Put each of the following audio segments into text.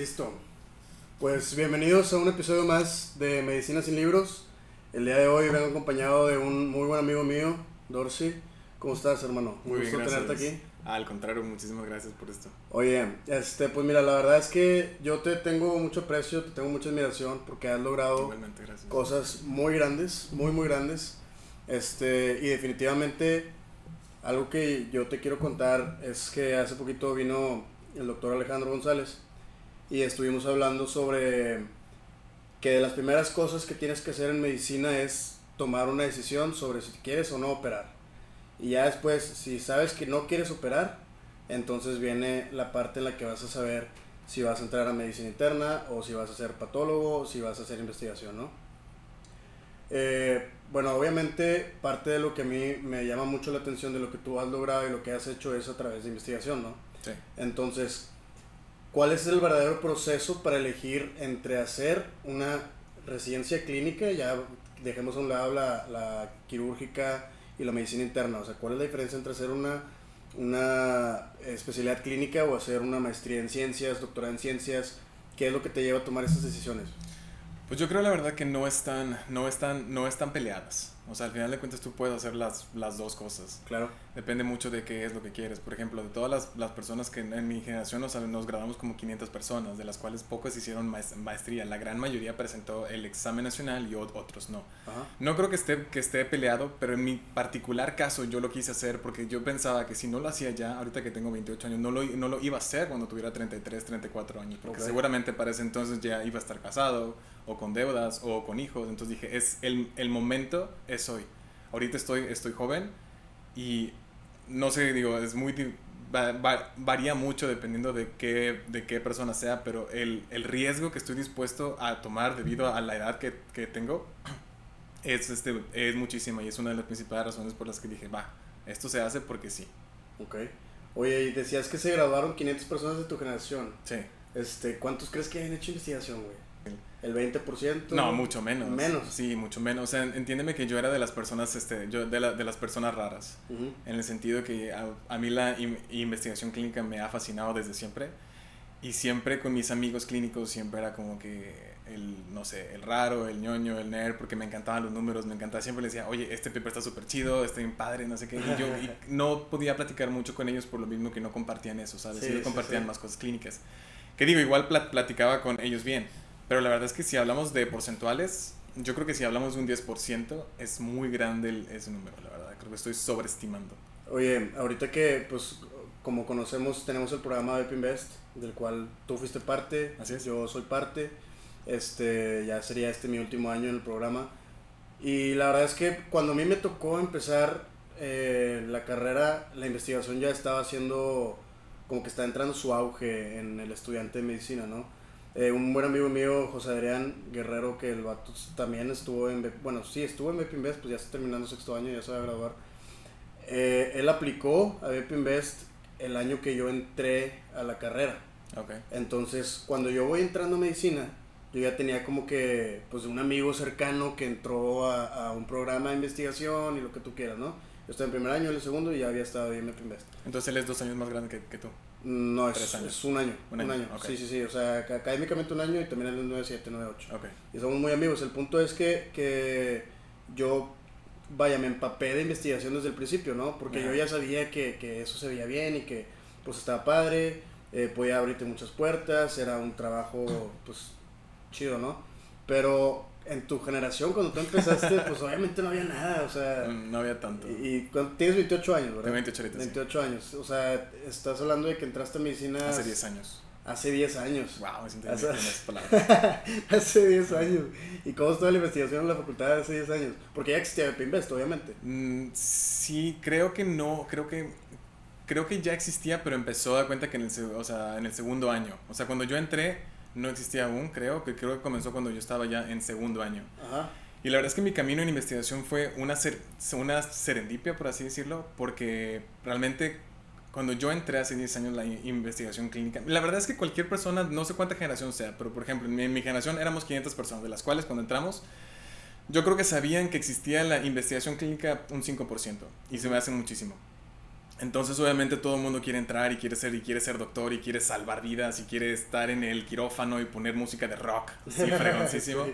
Listo. Pues bienvenidos a un episodio más de Medicina sin Libros. El día de hoy vengo acompañado de un muy buen amigo mío, Dorsey. ¿Cómo estás, hermano? Muy gusto bien, tenerte aquí. Al contrario, muchísimas gracias por esto. Oye, este, pues mira, la verdad es que yo te tengo mucho aprecio, te tengo mucha admiración porque has logrado cosas muy grandes, muy muy grandes. Este, y definitivamente algo que yo te quiero contar es que hace poquito vino el doctor Alejandro González y estuvimos hablando sobre que de las primeras cosas que tienes que hacer en medicina es tomar una decisión sobre si quieres o no operar. Y ya después, si sabes que no quieres operar, entonces viene la parte en la que vas a saber si vas a entrar a medicina interna o si vas a ser patólogo o si vas a hacer investigación, ¿no? Eh, bueno, obviamente parte de lo que a mí me llama mucho la atención de lo que tú has logrado y lo que has hecho es a través de investigación, ¿no? Sí. Entonces, ¿cuál es el verdadero proceso para elegir entre hacer una residencia clínica, ya dejemos a un lado la, la quirúrgica y la medicina interna? O sea, ¿cuál es la diferencia entre hacer una, una especialidad clínica o hacer una maestría en ciencias, doctorado en ciencias? ¿Qué es lo que te lleva a tomar esas decisiones? Pues yo creo la verdad que no están, no están, no están peleadas. O sea, al final de cuentas tú puedes hacer las, las dos cosas. Claro. Depende mucho de qué es lo que quieres. Por ejemplo, de todas las, las personas que en, en mi generación nos, nos graduamos como 500 personas, de las cuales pocas hicieron maes- maestría. La gran mayoría presentó el examen nacional y ot- otros no. Ajá. No creo que esté, que esté peleado, pero en mi particular caso yo lo quise hacer porque yo pensaba que si no lo hacía ya, ahorita que tengo 28 años, no lo, no lo iba a hacer cuando tuviera 33, 34 años, porque Ok. seguramente para ese entonces ya iba a estar casado, o con deudas, o con hijos. Entonces dije, es el, el momento es hoy. Ahorita estoy, estoy joven y no sé, digo, es muy... va- va- varía mucho dependiendo de qué, de qué persona sea, pero el, el riesgo que estoy dispuesto a tomar debido a la edad que, que tengo es, este, es muchísima y es una de las principales razones por las que dije, va, esto se hace porque sí. Ok. Oye, y decías que se graduaron 500 personas de tu generación. Sí. Este, ¿Cuántos crees que hayan hecho investigación, güey? ¿El 20%? No, mucho menos. Menos. Sí, mucho menos. O sea, entiéndeme que yo era de las personas, este, yo de, la- de las personas raras. En el sentido que a, a mí la in- investigación clínica me ha fascinado desde siempre. Y siempre con mis amigos clínicos siempre era como que el, no sé, el raro, el ñoño, el nerd, porque me encantaban los números, me encantaba. Siempre les decía, oye, este paper está súper chido, está bien padre, no sé qué. Y yo y no podía platicar mucho con ellos por lo mismo que no compartían eso, ¿sabes? Sí, Ellos sí, compartían sí. más cosas clínicas. Que digo, igual pla- platicaba con ellos bien. Pero la verdad es que si hablamos de porcentuales, yo creo que si hablamos de un 10%, es muy grande el- ese número, la verdad. Creo que estoy sobreestimando. Oye, ahorita que, pues, como conocemos, tenemos el programa de Invest, del cual tú fuiste parte, Así es. yo soy parte. Este, ya sería este mi último año en el programa. Y la verdad es que cuando a mí me tocó empezar eh, la carrera, la investigación ya estaba haciendo, como que está entrando su auge en el estudiante de medicina, ¿no? Eh, un buen amigo mío, José Adrián Guerrero, que el vato también estuvo en, bueno, sí, estuvo en BP Invest, pues ya está terminando sexto año, ya se va a graduar. Eh, él aplicó a BP Invest el año que yo entré a la carrera. Entonces, cuando yo voy entrando a medicina, yo ya tenía como que, pues, un amigo cercano que entró a, a un programa de investigación y lo que tú quieras, ¿no? Yo estaba en primer año, en el segundo y ya había estado en BP Invest. Entonces él es dos años más grande que, que tú. No, es, Tres años. es un año. Un Un año. Sí, sí, sí. O sea, ac- académicamente un año y también él es 97, 98. Ok. Y somos muy amigos. El punto es que, que yo, vaya, me empapé de investigación desde el principio, ¿no? Porque yo ya sabía que, que eso se veía bien y que pues estaba padre, eh, podía abrirte muchas puertas, era un trabajo pues chido, ¿no? Pero en tu generación, cuando tú empezaste, pues obviamente no había nada, o sea... Mm, No había tanto. Y, y cuando- tienes 28 años, ¿verdad? Tengo 28 ahorita, sí. 28 años. O sea, estás hablando de que entraste a medicina Hace 10 años. hace 10 años. Wow, sea- con esas palabras. hace 10 años. ¿Y cómo estaba la investigación en la facultad hace 10 años? Porque ya existía Invest, obviamente. Mm, sí, creo que no, creo que creo que ya existía, pero empezó a dar cuenta que en el, o sea, en el segundo año. O sea, cuando yo entré no existía aún, creo que creo que comenzó cuando yo estaba ya en segundo año. Ajá. Y la verdad es que mi camino en investigación fue una, ser- una serendipia, por así decirlo, porque realmente cuando yo entré hace 10 años la in- investigación clínica, la verdad es que cualquier persona, no sé cuánta generación sea, pero por ejemplo, en mi, en mi generación éramos 500 personas, de las cuales cuando entramos, yo creo que sabían que existía la investigación clínica un 5%, y se me hace muchísimo. Entonces, obviamente, todo el mundo quiere entrar y quiere ser, y quiere ser doctor, y quiere salvar vidas, y quiere estar en el quirófano y poner música de rock. Sí, fregoncísimo.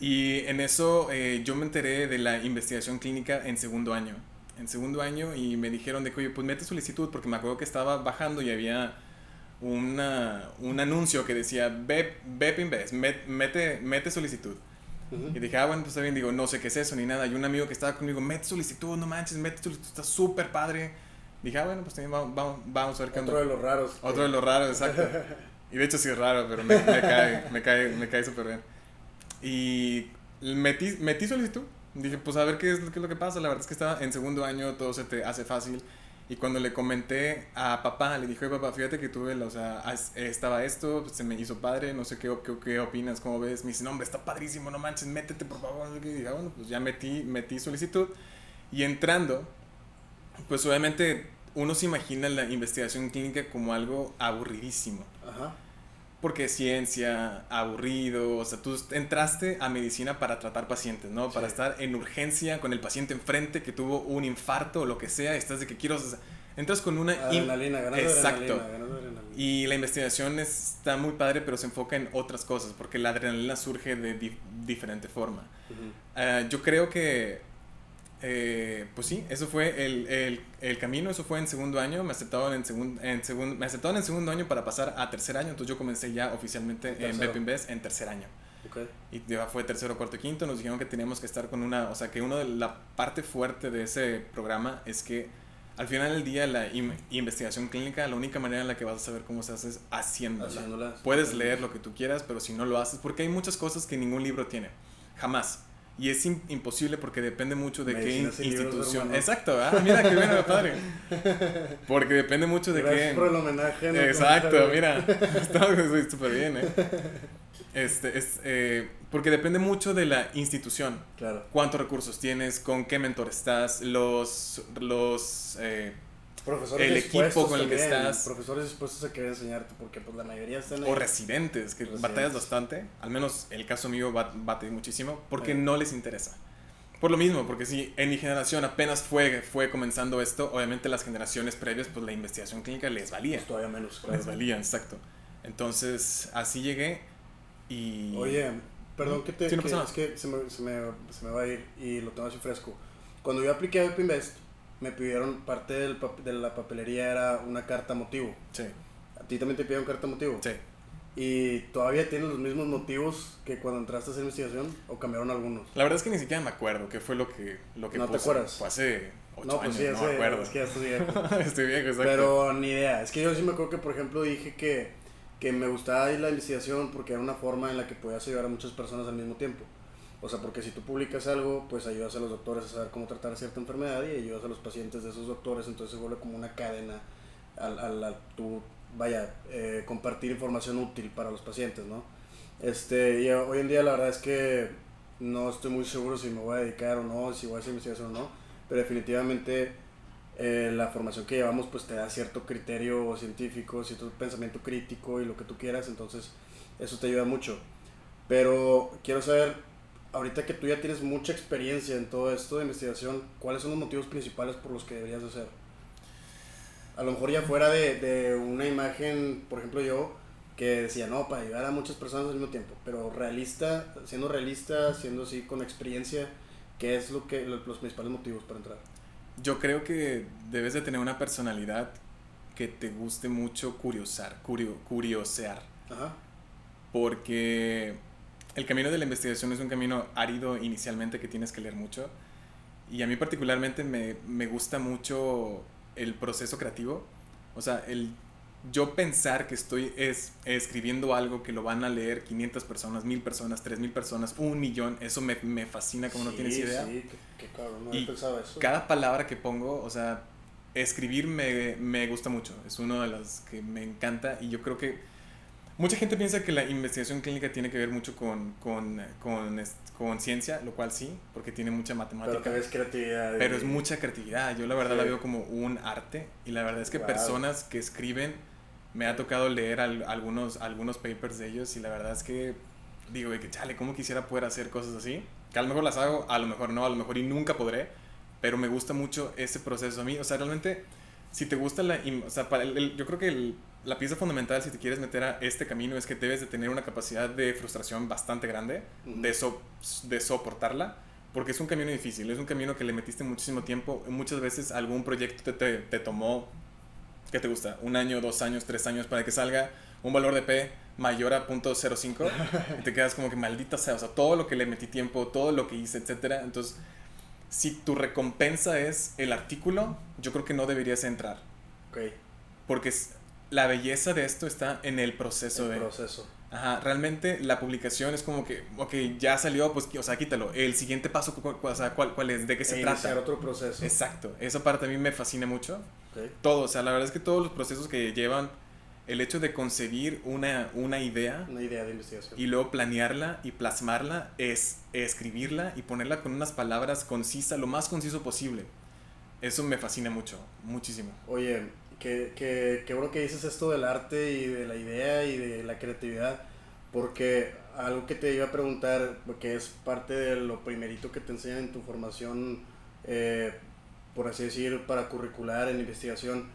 Y en eso eh, yo me enteré de la investigación clínica en segundo año. En segundo año, y me dijeron de que, oye, pues mete solicitud, porque me acuerdo que estaba bajando y había una, un anuncio que decía, BEP Invest, mete, mete solicitud. Y dije, ah, bueno, pues está bien, digo, no sé qué es eso ni nada. Y un amigo que estaba conmigo, mete solicitud, no manches, mete solicitud, está súper padre. Dije, ah, bueno, pues también vamos, vamos, a ver qué Otro de los raros. Otro de los raros, exacto. y de hecho sí es raro, pero me, me cae, me cae, me cae súper bien. Y metí, metí solicitud. Dije, pues a ver qué es, qué es lo que pasa. La verdad es que estaba en segundo año, todo se te hace fácil. Y cuando le comenté a papá, le dije, papá, fíjate que tuve, o sea, estaba esto, se me hizo padre, no sé qué, qué, qué, opinas, cómo ves. Me dice, no, hombre, está padrísimo, no manches, métete, por favor. Y dije, ah, bueno, pues ya metí, metí solicitud. Y entrando, pues obviamente uno se imagina la investigación clínica como algo aburridísimo. Ajá. Porque ciencia, aburrido, o sea, tú entraste a medicina para tratar pacientes, ¿no? Para estar en urgencia con el paciente enfrente que tuvo un infarto o lo que sea, estás de que quiero... entras con una... Adrenalina, ganas Exacto. Adrenalina, Y la investigación está muy padre, pero se enfoca en otras cosas, porque la adrenalina surge de diferente forma. Ah, yo creo que eh, pues sí, eso fue el, el, el, camino, eso fue en segundo año, me aceptaron en, segun, en, segun, me aceptaron en segundo año para pasar a tercer año, entonces yo comencé ya oficialmente en Bep Invest en tercer año. Okay. Y ya fue tercero, cuarto, quinto, nos dijeron que teníamos que estar con una, o sea, que una de la parte fuerte de ese programa es que al final del día la investigación clínica, la única manera en la que vas a saber cómo se hace es haciéndola. Puedes leer lo que tú quieras, pero si no lo haces, porque hay muchas cosas que ningún libro tiene, jamás. Y es imposible porque depende mucho de qué institución. Exacto, ah, mira qué bueno, padre. Porque depende mucho de Gracias qué. por el homenaje. Exacto, mira. Está súper bien, ¿eh? Este, es, eh, porque depende mucho de la institución. Claro. Cuántos recursos tienes, con qué mentor estás, los. los eh, profesores el equipo con el que estás. Profesores dispuestos a querer enseñarte, porque pues la mayoría están O residentes, que batallas bastante. Al menos el caso mío bate muchísimo, porque no les interesa. Por lo mismo, porque si en mi generación apenas fue, fue comenzando esto, obviamente las generaciones previas, pues la investigación clínica les valía. Pues todavía menos. Les valía, exacto. Entonces, así llegué y... Oye, perdón que te... es que se me, se, me, se me, va a ir y lo tengo así fresco. Cuando yo apliqué a Invest me pidieron, parte del, de la papelería era una carta motivo. Sí. ¿A ti también te pidieron carta motivo? Sí. ¿Y todavía tienes los mismos motivos que cuando entraste a hacer investigación o cambiaron algunos? La verdad es que ni siquiera me acuerdo qué fue lo que, lo que ¿No te acuerdas? Fue hace ocho no, pues años, sí, no me acuerdo. Es que ya estoy viejo. estoy viejo, exacto. Pero ni idea. Es que yo sí me acuerdo que, por ejemplo, dije que, que me gustaba ir la investigación porque era una forma en la que podías ayudar a muchas personas al mismo tiempo. O sea, porque si tú publicas algo, pues ayudas a los doctores a saber cómo tratar cierta enfermedad y ayudas a los pacientes de esos doctores, entonces se vuelve como una cadena al, al, tu, vaya, eh, compartir información útil para los pacientes, ¿no? Este, y hoy en día la verdad es que no estoy muy seguro si me voy a dedicar o no, si voy a hacer investigación o no, pero definitivamente eh, la formación que llevamos pues te da cierto criterio científico, cierto pensamiento crítico y lo que tú quieras, entonces eso te ayuda mucho. Pero quiero saber ahorita que tú ya tienes mucha experiencia en todo esto de investigación, ¿cuáles son los motivos principales por los que deberías hacer? A lo mejor ya fuera de, de una imagen, por ejemplo yo, que decía, no, para ayudar a muchas personas al mismo tiempo, pero realista, siendo realista, siendo así con experiencia, ¿qué es lo que los principales motivos para entrar? Yo creo que debes de tener una personalidad que te guste mucho curiosar, curio, curiosear. Ajá. Porque el camino de la investigación es un camino árido inicialmente que tienes que leer mucho. Y a mí particularmente me, me gusta mucho el proceso creativo. O sea, el yo pensar que estoy es, escribiendo algo que lo van a leer 500 personas, 1000 personas, 3000 personas, un millón, eso me, me fascina como no tienes idea. Sí, qué, cabrón, no y pensado eso. Cada palabra que pongo, o sea, escribir me, me gusta mucho, es uno de las que me encanta y yo creo que Mucha gente piensa que la investigación clínica tiene que ver mucho con, con, con, con ciencia, lo cual sí, porque tiene mucha matemática. Pero es creatividad. Pero es mucha creatividad. Yo la verdad la veo como un arte. Y la verdad es que personas que escriben, me ha tocado leer algunos, algunos papers de ellos y la verdad es que digo, que chale, ¿cómo quisiera poder hacer cosas así? Que a lo mejor las hago, a lo mejor no, a lo mejor y nunca podré, pero me gusta mucho ese proceso a mí. O sea, realmente si te gusta la... O sea, para el, yo creo que el, la pieza fundamental si te quieres meter a este camino es que debes de tener una capacidad de frustración bastante grande, de, de soportarla, porque es un camino difícil, es un camino que le metiste muchísimo tiempo, muchas veces algún proyecto te, te, tomó, ¿qué te gusta? Un año, dos años, tres años para que salga un valor de P mayor a .05 y te quedas como que maldita sea, o sea, todo lo que le metí tiempo, todo lo que hice, etcétera, entonces si tu recompensa es el artículo, yo creo que no deberías entrar. Ok. Porque la belleza de esto está en el proceso el de... proceso. Ajá, realmente la publicación es como que, ok, ya salió, pues, o sea, quítalo. El siguiente paso, o sea, ¿cuál, cuál es? ¿De qué se e trata? otro proceso. Exacto, esa parte a mí me fascina mucho. Okay. Todo, o sea, la verdad es que todos los procesos que llevan el hecho de concebir una, una idea. Una idea de investigación. Y luego planearla y plasmarla, es escribirla y ponerla con unas palabras concisas, lo más conciso posible. Eso me fascina mucho, muchísimo. Oye, qué, qué, qué bueno que dices esto del arte y de la idea y de la creatividad, porque algo que te iba a preguntar, que es parte de lo primerito que te enseñan en tu formación, eh, por así decir, para curricular en investigación,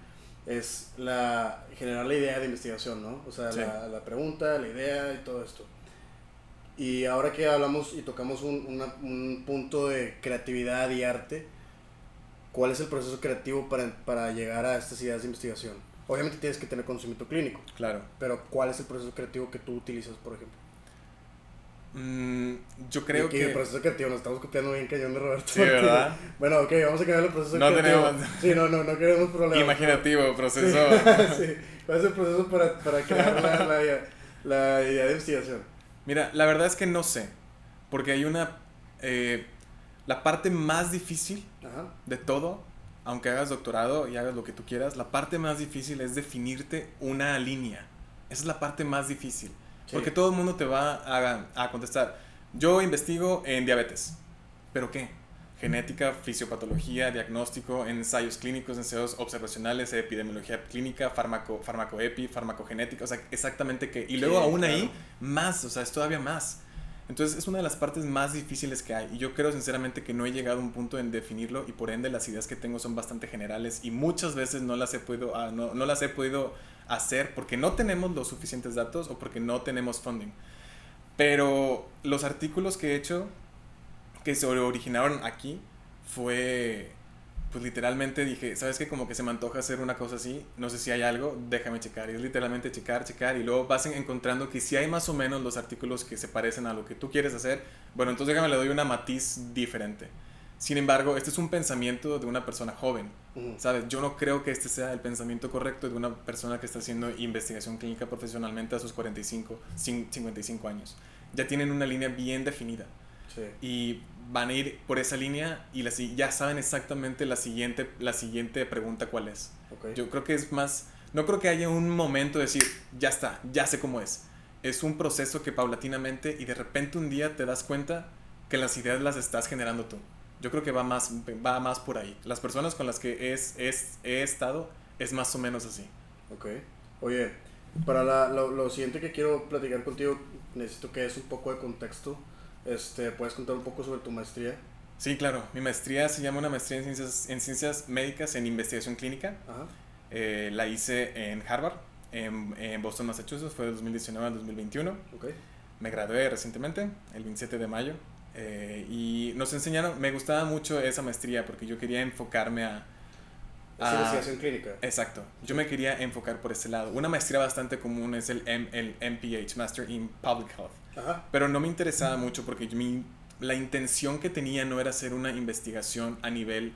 es la generar la idea de investigación, ¿no? O sea, la, la, pregunta, la idea y todo esto. Y ahora que hablamos y tocamos un, un punto de creatividad y arte, ¿cuál es el proceso creativo para, para llegar a estas ideas de investigación? Obviamente tienes que tener conocimiento clínico. Claro. Pero ¿cuál es el proceso creativo que tú utilizas, por ejemplo? Mm, yo creo que... El proceso creativo, nos estamos copiando bien cañón de Roberto. Sí, ¿verdad? Bueno, ok, vamos a cambiar el proceso no creativo. Tenemos... Sí, no, no, no queremos problemas. Imaginativo, proceso. Sí. ¿Cuál es el proceso para, para crear la, la, la, idea de investigación? Mira, la verdad es que no sé. Porque hay una... Eh, la parte más difícil Ajá. de todo, aunque hagas doctorado y hagas lo que tú quieras, la parte más difícil es definirte una línea. Esa es la parte más difícil. Porque todo el mundo te va a, a, contestar, yo investigo en diabetes. ¿Pero qué? Genética, fisiopatología, diagnóstico, ensayos clínicos, ensayos observacionales, epidemiología clínica, fármaco, farmacoepi, farmacogenética, o sea, exactamente qué. Y luego aún ahí, más, o sea, es todavía más. Entonces es una de las partes más difíciles que hay y yo creo sinceramente que no he llegado a un punto en definirlo y por ende las ideas que tengo son bastante generales y muchas veces no las he podido, uh, no, no las he podido hacer porque no tenemos los suficientes datos o porque no tenemos funding. Pero los artículos que he hecho que se originaron aquí fue pues literalmente dije, ¿sabes qué? Como que se me antoja hacer una cosa así, no sé si hay algo, déjame checar. Y es literalmente checar, checar, y luego vas encontrando que si hay más o menos los artículos que se parecen a lo que tú quieres hacer, bueno, entonces déjame le doy una matiz diferente. Sin embargo, este es un pensamiento de una persona joven, ¿sabes? Yo no creo que este sea el pensamiento correcto de una persona que está haciendo investigación clínica profesionalmente a sus 45, 55 años. Ya tienen una línea bien definida. Sí. Y van a ir por esa línea y la, ya saben exactamente la siguiente, la siguiente pregunta cuál es. Okay. Yo creo que es más, no creo que haya un momento de decir, ya está, ya sé cómo es. Es un proceso que paulatinamente y de repente un día te das cuenta que las ideas las estás generando tú. Yo creo que va más, va más por ahí. Las personas con las que es, es, he estado es más o menos así. Ok. Oye, para la, lo, lo siguiente que quiero platicar contigo, necesito que es un poco de contexto. Este, ¿Puedes contar un poco sobre tu maestría? Sí, claro. Mi maestría se llama una maestría en ciencias, en ciencias médicas en investigación clínica. Ajá. Eh, la hice en Harvard, en, en, Boston, Massachusetts. Fue de 2019 al 2021. Okay. Me gradué recientemente, el 27 de mayo. Eh, y nos enseñaron, me gustaba mucho esa maestría porque yo quería enfocarme a... a investigación clínica. Exacto. Yo me quería enfocar por ese lado. Una maestría bastante común es el, M, el MPH, Master in Public Health. Ajá. Pero no me interesaba mucho porque mi, la intención que tenía no era hacer una investigación a nivel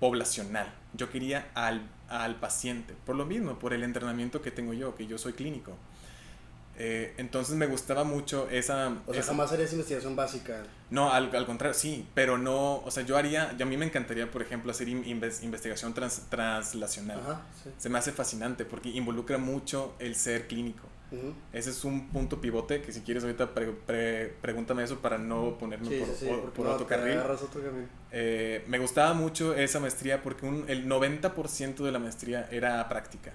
poblacional. Yo quería al, al paciente. Por lo mismo, por el entrenamiento que tengo yo, que yo soy clínico. Eh, entonces me gustaba mucho esa... O sea, esa, jamás harías investigación básica. No, al, al, contrario, sí, pero no, o sea, yo haría, yo a mí me encantaría, por ejemplo, hacer inves, investigación trans, translacional. Ajá, sí. Se me hace fascinante porque involucra mucho el ser clínico. Uh -huh. Ese es un punto pivote que si quieres ahorita pre, pre, pregúntame eso para no ponerme sí, por, sí, por, por no, otro carril. Otro. Eh, me gustaba mucho esa maestría porque un, el 90% de la maestría era práctica.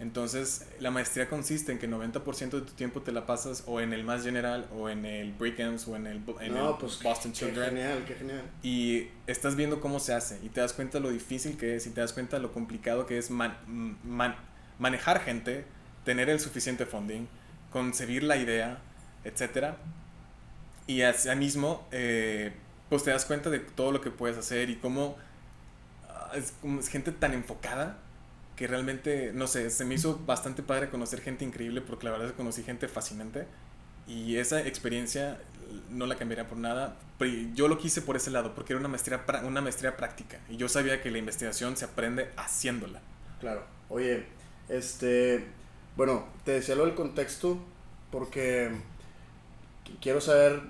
Entonces, la maestría consiste en que 90% de tu tiempo te la pasas o en el más general o en el Brighams o en el, en No, el pues, Boston Qué Children. genial, qué genial. Y estás viendo cómo se hace y te das cuenta lo difícil que es y te das cuenta lo complicado que es man- man- manejar gente, tener el suficiente funding, concebir la idea, etc. Y así mismo, eh, pues te das cuenta de todo lo que puedes hacer y cómo ah, es, es gente tan enfocada que realmente, no sé, se me hizo bastante padre conocer gente increíble porque la verdad es que conocí gente fascinante y esa experiencia no la cambiaría por nada. Pero yo lo quise por ese lado porque era una maestría, una maestría práctica y yo sabía que la investigación se aprende haciéndola. Claro. Oye, este, bueno, te decía lo del contexto porque qu- quiero saber,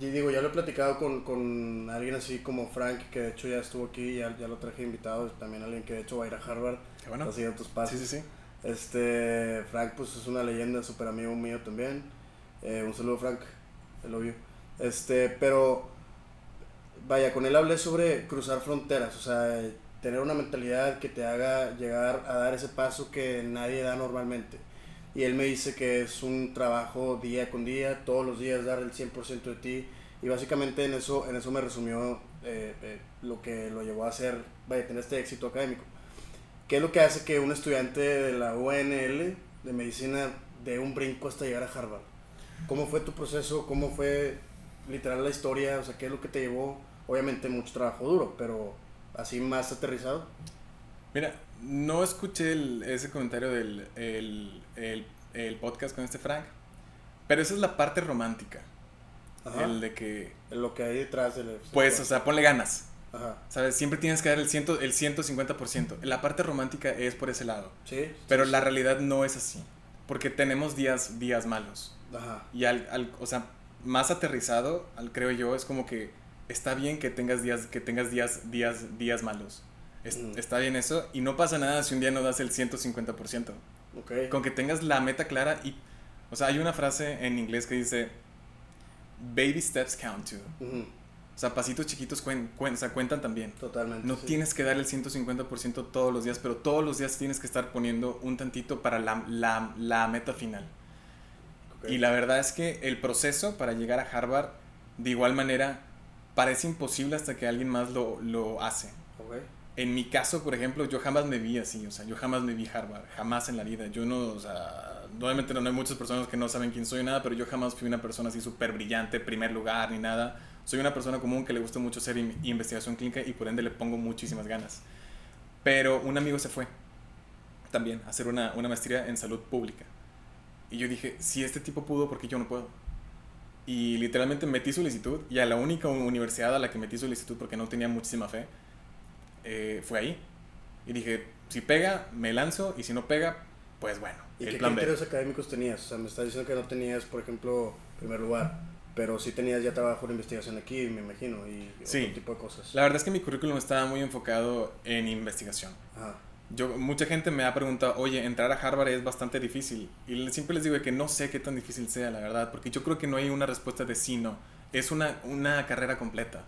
y digo, ya lo he platicado con, con alguien así como Frank, que de hecho ya estuvo aquí, ya, ya lo traje invitado, también alguien que de hecho va a ir a Harvard, Qué bueno. está siguiendo tus pasos. Sí, sí, sí. Este, Frank pues es una leyenda, súper amigo mío también. Eh, un saludo Frank, el obvio. Este, pero vaya, con él hablé sobre cruzar fronteras, o sea, tener una mentalidad que te haga llegar a dar ese paso que nadie da normalmente. Y él me dice que es un trabajo día con día, todos los días dar el 100% de ti. Y básicamente en eso, en eso me resumió eh, eh, lo que lo llevó a hacer, vaya, tener este éxito académico. ¿Qué es lo que hace que un estudiante de la UNL de medicina dé un brinco hasta llegar a Harvard? ¿Cómo fue tu proceso? ¿Cómo fue literal la historia? O sea, ¿qué es lo que te llevó? Obviamente mucho trabajo duro, pero así más aterrizado. Mira, no escuché el- ese comentario del el, el- el podcast con este Frank, pero esa es la parte romántica. Ajá. El de que, Lo que hay detrás del... pues, o sea, ponle ganas. Ajá. ¿Sabes? Siempre tienes que dar el, ciento, el 150%. La parte romántica es por ese lado. Sí. Pero sí, la sí. realidad no es así. Porque tenemos días, días malos. Ajá. Y al, al- o sea, más aterrizado, al, creo yo, es como que está bien que tengas días, que tengas días, días, días malos. Es- Mm. Está bien eso. Y no pasa nada si un día no das el 150%. Ok. Con que tengas la meta clara y... O sea, hay una frase en inglés que dice... Baby steps count too. Ujú, O sea, pasitos chiquitos cuen- cuen- o sea, cuentan también. Totalmente. No sí. tienes que dar el 150% todos los días, pero todos los días tienes que estar poniendo un tantito para la, la, la meta final. Ok. Y la verdad es que el proceso para llegar a Harvard, de igual manera, parece imposible hasta que alguien más lo, lo hace. Ok. En mi caso, por ejemplo, yo jamás me vi así, o sea, yo jamás me vi Harvard, jamás en la vida. Yo no, o sea, obviamente no hay muchas personas que no saben quién soy, nada, pero yo jamás fui una persona así súper brillante, primer lugar, ni nada. Soy una persona común que le gusta mucho hacer in- investigación clínica y por ende le pongo muchísimas ganas. Pero un amigo se fue también a hacer una, una maestría en salud pública. Y yo dije, si este tipo pudo, ¿por qué yo no puedo? Y literalmente metí solicitud y a la única universidad a la que metí solicitud porque no tenía muchísima fe, eh, fue ahí. Y dije, si pega, me lanzo y si no pega, pues bueno, ¿Y el qué plan B. académicos tenías? O sea, me estás diciendo que no tenías, por ejemplo, primer lugar, pero sí tenías ya trabajo de investigación aquí, me imagino, y Sí. otro tipo de cosas. La verdad es que mi currículum estaba muy enfocado en investigación. Ajá. Yo, mucha gente me ha preguntado, oye, entrar a Harvard es bastante difícil. Y siempre les digo que no sé qué tan difícil sea, la verdad, porque yo creo que no hay una respuesta de sí, no. Es una, una carrera completa.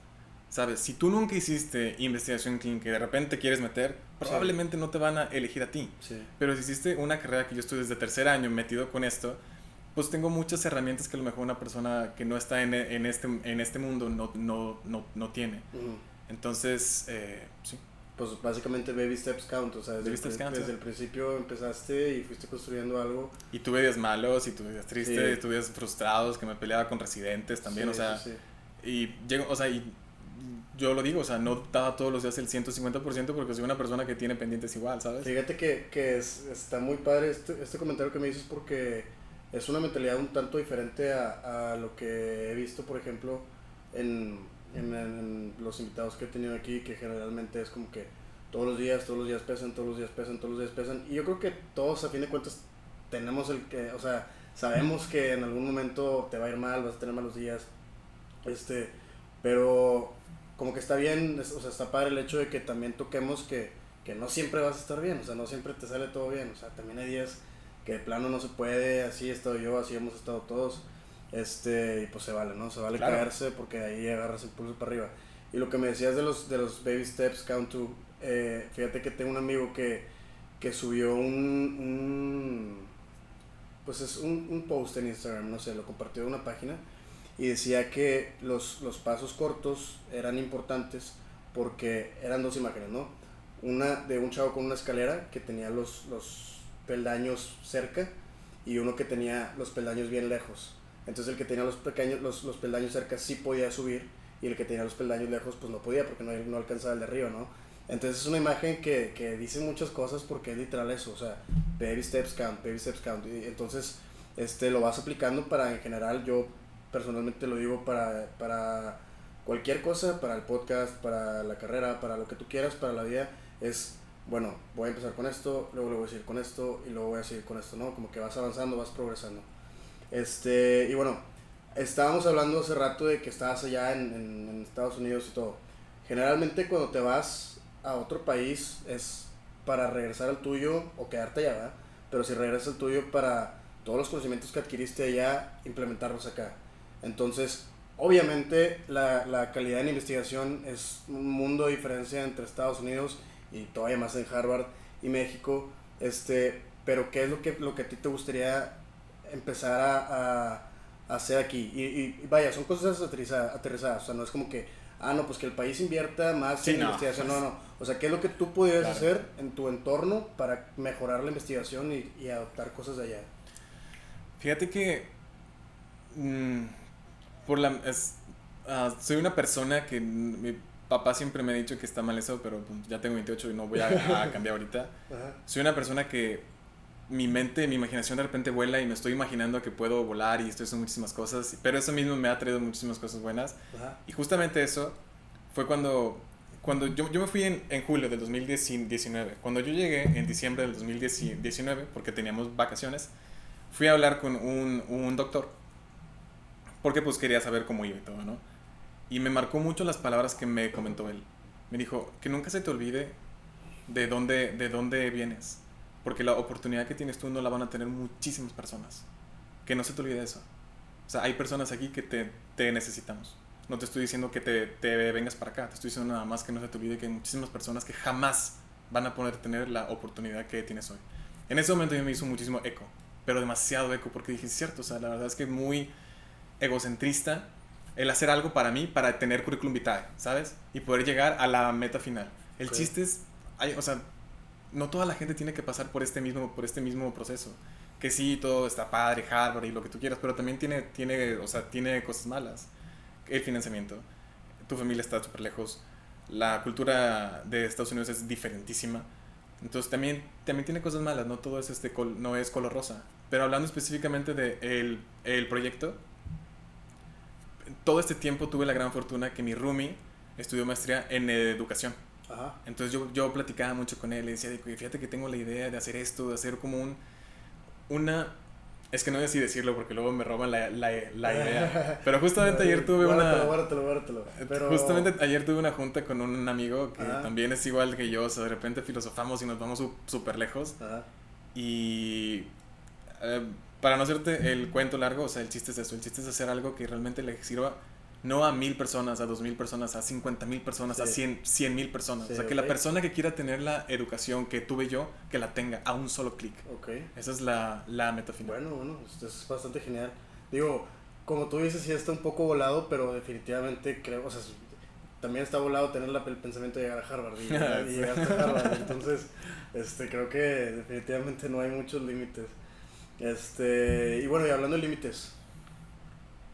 ¿Sabes? Si tú nunca hiciste investigación clínica y de repente te quieres meter, probablemente no te van a elegir a ti. Sí. Pero si hiciste una carrera que yo estoy desde tercer año metido con esto, pues tengo muchas herramientas que a lo mejor una persona que no está en, en este, en este mundo no, no, no, no tiene. Ujú. Entonces, eh, sí. Pues básicamente baby steps count, o sea, desde, Baby el, count, desde el principio empezaste y fuiste construyendo algo. Y tuve días malos, y tuve días tristes, Sí. y tuve días frustrados, que me peleaba con residentes también, Sí, o sea, sí, sí. y llego, o sea, y yo lo digo, o sea, no daba todos los días el 150% porque soy una persona que tiene pendientes igual, ¿sabes? Fíjate que, que es- está muy padre este, este comentario que me dices porque es una mentalidad un tanto diferente a, a lo que he visto, por ejemplo, en, en- en los invitados que he tenido aquí, que generalmente es como que todos los días, todos los días pesan, todos los días pesan, todos los días pesan. Y yo creo que todos a fin de cuentas tenemos el que, o sea, sabemos que en algún momento te va a ir mal, vas a tener malos días, este, pero como que está bien, es- o sea, está padre el hecho de que también toquemos que, que no siempre vas a estar bien, o sea, no siempre te sale todo bien, o sea, también hay días que de plano no se puede, así he estado yo, así hemos estado todos, este, y pues se vale, ¿no? Se vale Claro. caerse porque ahí agarras el pulso para arriba. Y lo que me decías de los, de los baby steps count to, eh, fíjate que tengo un amigo que, que subió un, un pues es un, un, post en Instagram, no sé, lo compartió en una página y decía que los, los pasos cortos eran importantes porque eran dos imágenes, ¿no? Una de un chavo con una escalera que tenía los, los peldaños cerca y uno que tenía los peldaños bien lejos. Entonces el que tenía los, pequeños, los, los peldaños cerca sí podía subir y el que tenía los peldaños lejos pues no podía porque no, no alcanzaba el de arriba, ¿no? Entonces es una imagen que, que, dice muchas cosas porque es literal eso, o sea, baby steps count, baby steps count. Y entonces este, lo vas aplicando para en general, yo personalmente lo digo para, para cualquier cosa, para el podcast, para la carrera, para lo que tú quieras, para la vida, es, bueno, voy a empezar con esto, luego lo voy a seguir con esto y luego voy a seguir con esto, ¿no? Como que vas avanzando, vas progresando. Este, y bueno, estábamos hablando hace rato de que estabas allá en, en, en Estados Unidos y todo. Generalmente cuando te vas a otro país es para regresar al tuyo o quedarte allá, ¿verdad? Pero si regresas al tuyo para todos los conocimientos que adquiriste allá, implementarlos acá. Entonces, obviamente la, la calidad en investigación es un mundo de diferencia entre Estados Unidos y todavía más en Harvard y México. Este, pero ¿qué es lo que, lo que a ti te gustaría empezar a, a, hacer aquí? Y, y, vaya, son cosas aterrizadas, aterrizadas, o sea, no es como que ah, no, pues que el país invierta más en investigación. No, no. O sea, ¿qué es lo que tú pudieras hacer en tu entorno para mejorar la investigación y, adoptar cosas de allá? Fíjate que. Mm, por la. Ah, soy una persona que. Mi papá siempre me ha dicho que está mal eso, pero pues, ya tengo 28 y no voy a, cambiar ahorita. Soy una persona que mi mente, mi imaginación de repente vuela y me estoy imaginando que puedo volar y estoy haciendo muchísimas cosas, pero eso mismo me ha traído muchísimas cosas buenas. Y justamente eso fue cuando, cuando yo, yo me fui en, en, julio del 2019. Cuando yo llegué en diciembre del 2019, porque teníamos vacaciones, fui a hablar con un, un doctor, porque pues quería saber cómo iba y todo, ¿no? Y me marcó mucho las palabras que me comentó él. Me dijo, que nunca se te olvide de dónde, de dónde vienes porque la oportunidad que tienes tú no la van a tener muchísimas personas. Que no se te olvide eso. O sea, hay personas aquí que te, te necesitamos. No te estoy diciendo que te, te, vengas para acá, te estoy diciendo nada más que no se te olvide que hay muchísimas personas que jamás van a poder tener la oportunidad que tienes hoy. En ese momento yo me hizo muchísimo eco, pero demasiado eco, porque dije, cierto, o sea, la verdad es que muy egocentrista el hacer algo para mí, para tener currículum vitae, ¿sabes? Y poder llegar a la meta final. El chiste es, hay, o sea, no toda la gente tiene que pasar por este mismo, por este mismo proceso. Que sí, todo está padre, Harvard y lo que tú quieras, pero también tiene, tiene, o sea, tiene cosas malas. El financiamiento, tu familia está súper lejos, la cultura de Estados Unidos es diferentísima. Entonces también, también tiene cosas malas, no todo es, este, no es color rosa. Pero hablando específicamente del de el proyecto, todo este tiempo tuve la gran fortuna que mi roomie estudió maestría en educación. Entonces yo, yo platicaba mucho con él y decía, fíjate que tengo la idea de hacer esto, de hacer como un, una... Es que no sé si decirlo porque luego me roban la, la, la idea. Pero justamente ayer tuve una... Pero... Justamente ayer tuve una junta con un amigo que también es igual que yo. O sea, de repente filosofamos y nos vamos súper lejos. Y... Eh, para no hacerte el cuento largo, o sea, el chiste es eso. El chiste es hacer algo que realmente le sirva no a mil personas, a dos mil personas, a cincuenta mil personas, a cien, cien mil personas. o sea, que la persona que quiera tener la educación que tuve yo, que la tenga a un solo clic. Okay. Esa es la, la meta final. Bueno, bueno, esto es bastante genial. Digo, como tú dices, sí está un poco volado, pero definitivamente creo, o sea, también está volado tener el pensamiento de llegar a Harvard y, llegar a Harvard. Entonces, este, creo que definitivamente no hay muchos límites. Este, y bueno, y hablando de límites,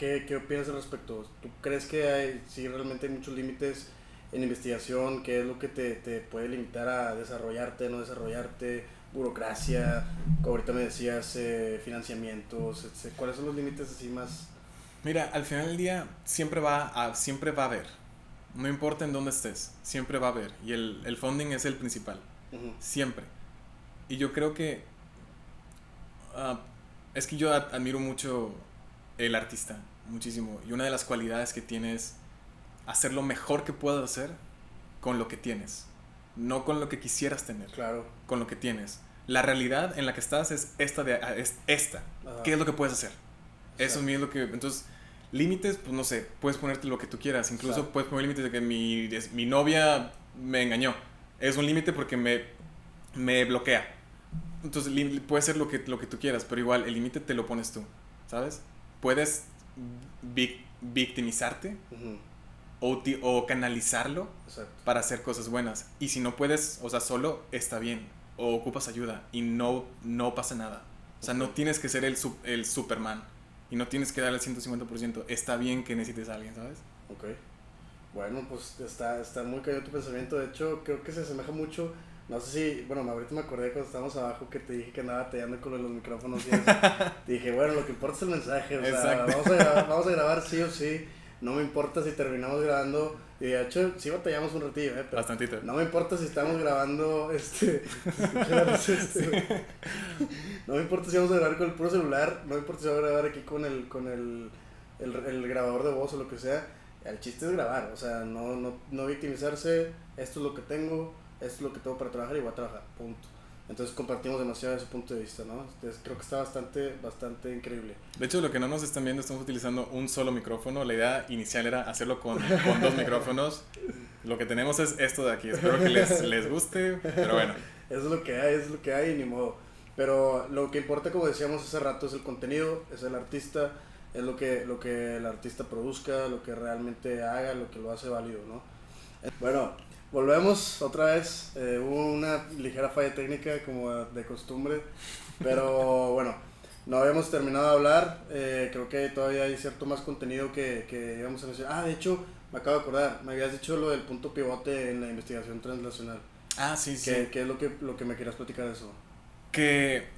¿Qué, ¿Qué opinas al respecto? ¿Tú crees que hay, sí, realmente hay muchos límites en investigación? ¿Qué es lo que te, te puede limitar a desarrollarte, no desarrollarte? Burocracia, como ahorita me decías, eh, financiamientos, ¿cuáles son los límites así más? Mira, al final del día siempre va a, siempre va a haber. No importa en dónde estés, siempre va a haber. Y el, el funding es el principal. Siempre. Y yo creo que... Uh, es que yo admiro mucho el artista muchísimo. Y una de las cualidades que tienes hacer lo mejor que puedas hacer con lo que tienes. No con lo que quisieras tener. Claro. Con lo que tienes. La realidad en la que estás es esta. De, es esta. ¿Qué es lo que puedes hacer? Eso es lo que... Entonces, límites, pues no sé, puedes ponerte lo que tú quieras. Incluso puedes poner límites de que mi, mi novia me engañó. Es un límite porque me me bloquea. Entonces puede ser lo que, lo que tú quieras, pero igual el límite te lo pones tú, ¿sabes? Puedes victimizarte o, o, canalizarlo para hacer cosas buenas. Y si no puedes, o sea, solo está bien, o ocupas ayuda y no, no pasa nada. O sea, no tienes que ser el, el Superman y no tienes que dar el 150%. Está bien que necesites a alguien, ¿sabes? Ok. Bueno, pues está, está muy caído tu pensamiento. De hecho, creo que se asemeja mucho no sé si, bueno, ahorita me acordé cuando estábamos abajo que te dije que andaba tallando con los micrófonos y eso. te dije, bueno, lo que importa es el mensaje, o sea, vamos a, grabar, vamos a grabar sí o sí. No me importa si terminamos grabando. Y de hecho, sí batallamos un ratillo, ¿eh? Bastantito. No me importa si estamos grabando, este, este. no me importa si vamos a grabar con el puro celular. No me importa si vamos a grabar aquí con el, con el, el, el grabador de voz o lo que sea. El chiste es grabar, o sea, no, no, no victimizarse. Esto es lo que tengo es lo que tengo para trabajar y voy a trabajar, punto. Entonces compartimos demasiado ese punto de vista, ¿no? Entonces, creo que está bastante, bastante increíble. De hecho, lo que no nos están viendo, estamos utilizando un solo micrófono. La idea inicial era hacerlo con, con dos micrófonos. Lo que tenemos es esto de aquí. Espero que les, les guste, pero bueno. Eso es lo que hay, es lo que hay, ni modo. Pero lo que importa, como decíamos hace rato, es el contenido, es el artista, es lo que, lo que el artista produzca, lo que realmente haga, lo que lo hace válido, ¿no? Bueno, Volvemos otra vez. Eh, hubo una ligera falla técnica como de costumbre. Pero bueno, no habíamos terminado de hablar. Eh, creo que todavía hay cierto más contenido que, que íbamos a mencionar. Ah, de hecho, me acabo de acordar. Me habías dicho lo del punto pivote en la investigación translacional. Ah, sí, sí. ¿Qué, es lo que, lo que me querías platicar de eso? Que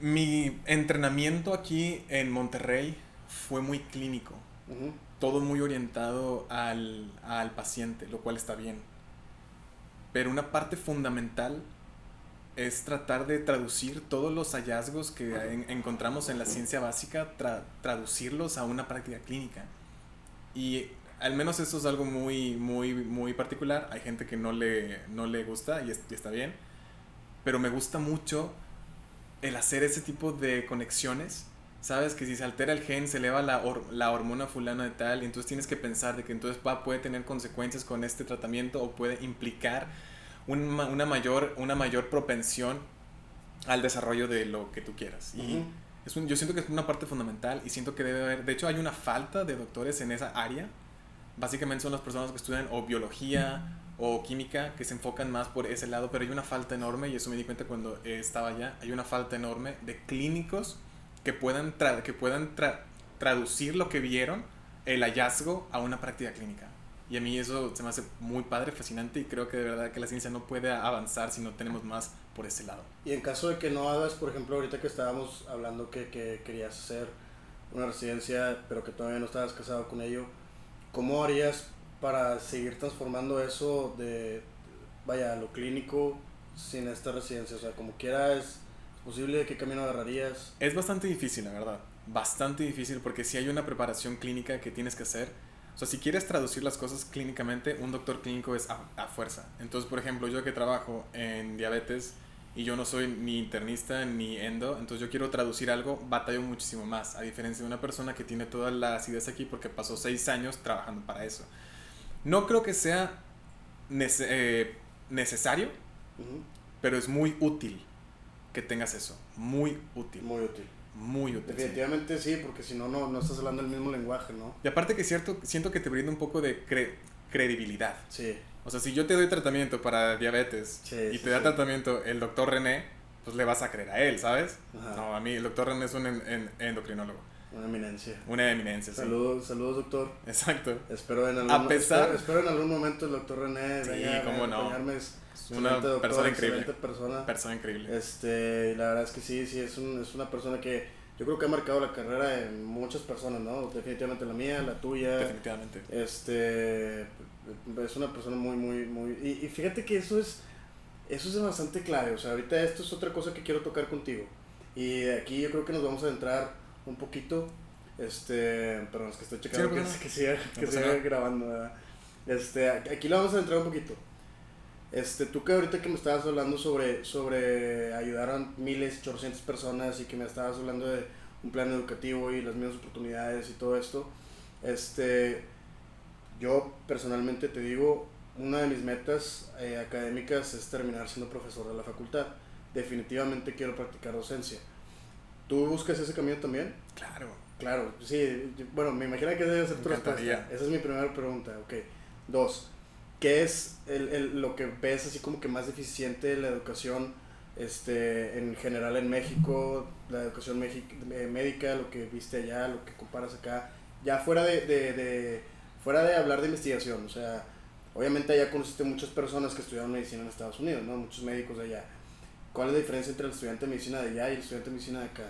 mi entrenamiento aquí en Monterrey fue muy clínico. Todo muy orientado al, al paciente, lo cual está bien pero una parte fundamental es tratar de traducir todos los hallazgos que encontramos en la ciencia básica, traducirlos a una práctica clínica. Y al menos eso es algo muy, muy, muy particular. Hay gente que no le, no le gusta y, está bien. Pero me gusta mucho el hacer ese tipo de conexiones. Sabes que si se altera el gen, se eleva la, la hormona fulana de tal, y entonces tienes que pensar de que entonces va, puede tener consecuencias con este tratamiento o puede implicar una, mayor, una mayor propensión al desarrollo de lo que tú quieras. Y es yo siento que es una parte fundamental y siento que debe haber, de hecho hay una falta de doctores en esa área. Básicamente son las personas que estudian o biología o química que se enfocan más por ese lado, pero hay una falta enorme y eso me di cuenta cuando estaba allá, hay una falta enorme de clínicos que puedan, que puedan traducir lo que vieron, el hallazgo, a una práctica clínica. Y a mí eso se me hace muy padre, fascinante y creo que de verdad que la ciencia no puede avanzar si no tenemos más por ese lado. Y en caso de que no hagas, por ejemplo, ahorita que estábamos hablando que, que querías hacer una residencia, pero que todavía no estabas casado con ello, ¿cómo harías para seguir transformando eso de, vaya, lo clínico sin esta residencia? O sea, como quieras, ¿es posible? ¿Qué camino agarrarías? Es bastante difícil, la verdad. Bastante difícil porque si hay una preparación clínica que tienes que hacer o sea, si quieres traducir las cosas clínicamente, un doctor clínico es a, fuerza. Entonces, por ejemplo, yo que trabajo en diabetes y yo no soy ni internista ni endo, entonces yo quiero traducir algo, batallo muchísimo más, a diferencia de una persona que tiene toda la acidez aquí porque pasó seis años trabajando para eso. No creo que sea eh, necesario, pero es muy útil que tengas eso, muy útil. Muy útil muy útil. Definitivamente sí, porque si no, no estás hablando el mismo lenguaje, ¿no? Y aparte que cierto, siento que te brinda un poco de credibilidad. Sí. O sea, si yo te doy tratamiento para diabetes y te da tratamiento el doctor René, pues le vas a creer a él, ¿sabes? No, a mí el doctor René es un endocrinólogo. Una eminencia. Una eminencia, Saludos, saludos, doctor. Exacto. Espero en algún, espero, en algún momento el doctor René sí, cómo no. Es una persona increíble. Persona. persona increíble. Este, la verdad es que sí, sí, es, un, es una persona que yo creo que ha marcado la carrera de muchas personas, ¿no? Definitivamente la mía, la tuya. Definitivamente. Este, es una persona muy, muy, muy... Y, y fíjate que eso es, eso es bastante clave. O sea, ahorita esto es otra cosa que quiero tocar contigo. Y aquí yo creo que nos vamos a entrar un poquito. Este, perdón, es que estoy checando que, siga, que siga grabando. Este, aquí lo vamos a entrar un poquito. Este, tú que ahorita que me estabas hablando sobre, sobre ayudar a miles, chorcientas personas y que me estabas hablando de un plan educativo y las mismas oportunidades y todo esto, este, yo personalmente te digo, una de mis metas eh, académicas es terminar siendo profesor de la facultad. Definitivamente quiero practicar docencia. ¿Tú buscas ese camino también? Claro. Claro, sí. Bueno, me imagino que debe ser tu respuesta. Esa es mi primera pregunta. Ok. Dos. ¿Qué es el, el, lo que ves así como que más deficiente la educación este, en general en México, la educación eh, médica, lo que viste allá, lo que comparas acá? Ya fuera de, de, de, fuera de hablar de investigación, o sea, obviamente allá conociste muchas personas que estudiaron medicina en Estados Unidos, ¿no? Muchos médicos de allá. ¿Cuál es la diferencia entre el estudiante de medicina de allá y el estudiante de medicina de acá?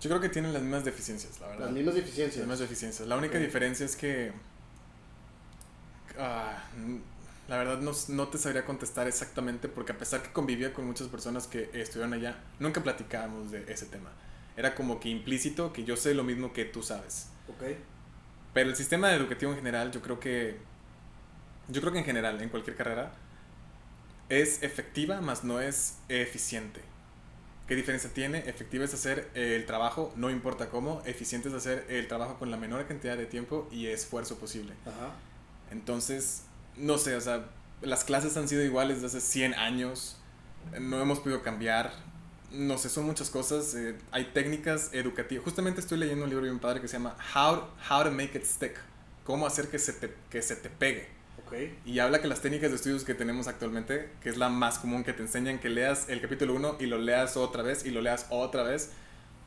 Yo creo que tienen las mismas deficiencias, la verdad. Las mismas deficiencias. Las mismas deficiencias. La única diferencia es que... Ah, la verdad no, no, te sabría contestar exactamente porque a pesar que convivía con muchas personas que estuvieron allá, nunca platicábamos de ese tema. Era como que implícito que yo sé lo mismo que tú sabes. Ok. Pero el sistema educativo en general, yo creo que... Yo creo que en general, en cualquier carrera, es efectiva, más no es eficiente. ¿Qué diferencia tiene? Efectiva es hacer el trabajo, no importa cómo. Eficiente es hacer el trabajo con la menor cantidad de tiempo y esfuerzo posible. Ajá. Entonces, no sé, o sea, las clases han sido iguales desde hace 100 años. No hemos podido cambiar. No sé, son muchas cosas. Eh, hay técnicas educativas. Justamente estoy leyendo un libro de un padre que se llama How, How to Make It Stick. Cómo hacer que se te, que se te pegue. Okay. Y habla que las técnicas de estudios que tenemos actualmente, que es la más común que te enseñan que leas el capítulo 1 y lo leas otra vez y lo leas otra vez,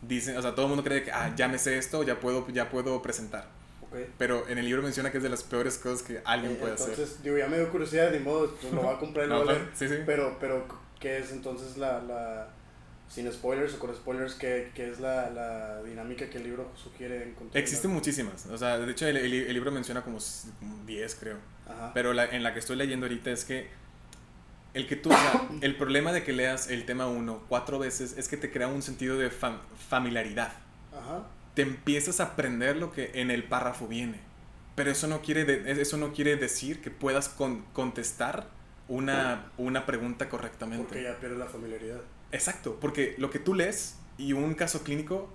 dicen, o sea, todo el mundo cree que, ah, ya me sé esto, ya puedo, ya puedo presentar. Okay. Pero en el libro menciona que es de las peores cosas que alguien Eh, puede hacer. entonces, digo, ya me dio curiosidad, ni modo, pues lo voy a comprar y lo No, voy a leer. sí, sí. Pero, pero, ¿qué es entonces la, la sin spoilers o con spoilers, qué, qué es la, la dinámica que el libro sugiere encontrar? Existen muchísimas. O sea, de hecho, el, el- el libro menciona como s- como 10, creo. Ajá. Pero la, en la que estoy leyendo ahorita es que el que tú, o sea, el problema de que leas el tema 1 cuatro veces es que te crea un sentido de fam- familiaridad. Ajá. Te empiezas a aprender lo que en el párrafo viene. Pero eso no quiere, de- eso no quiere decir que puedas con- contestar una, una pregunta correctamente. Porque ya pierde la familiaridad. Exacto, porque lo que tú lees y un caso clínico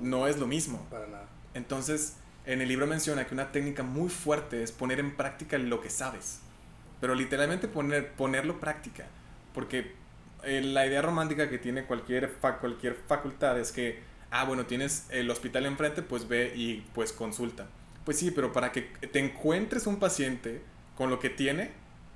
no es lo mismo. Para nada. Entonces, en el libro menciona que una técnica muy fuerte es poner en práctica lo que sabes. Pero literalmente poner, ponerlo práctica. Porque eh, la idea romántica que tiene cualquier, fa- cualquier facultad es que, ah, bueno, tienes el hospital enfrente, pues ve y pues consulta. Pues sí, pero para que te encuentres un paciente con lo que tiene,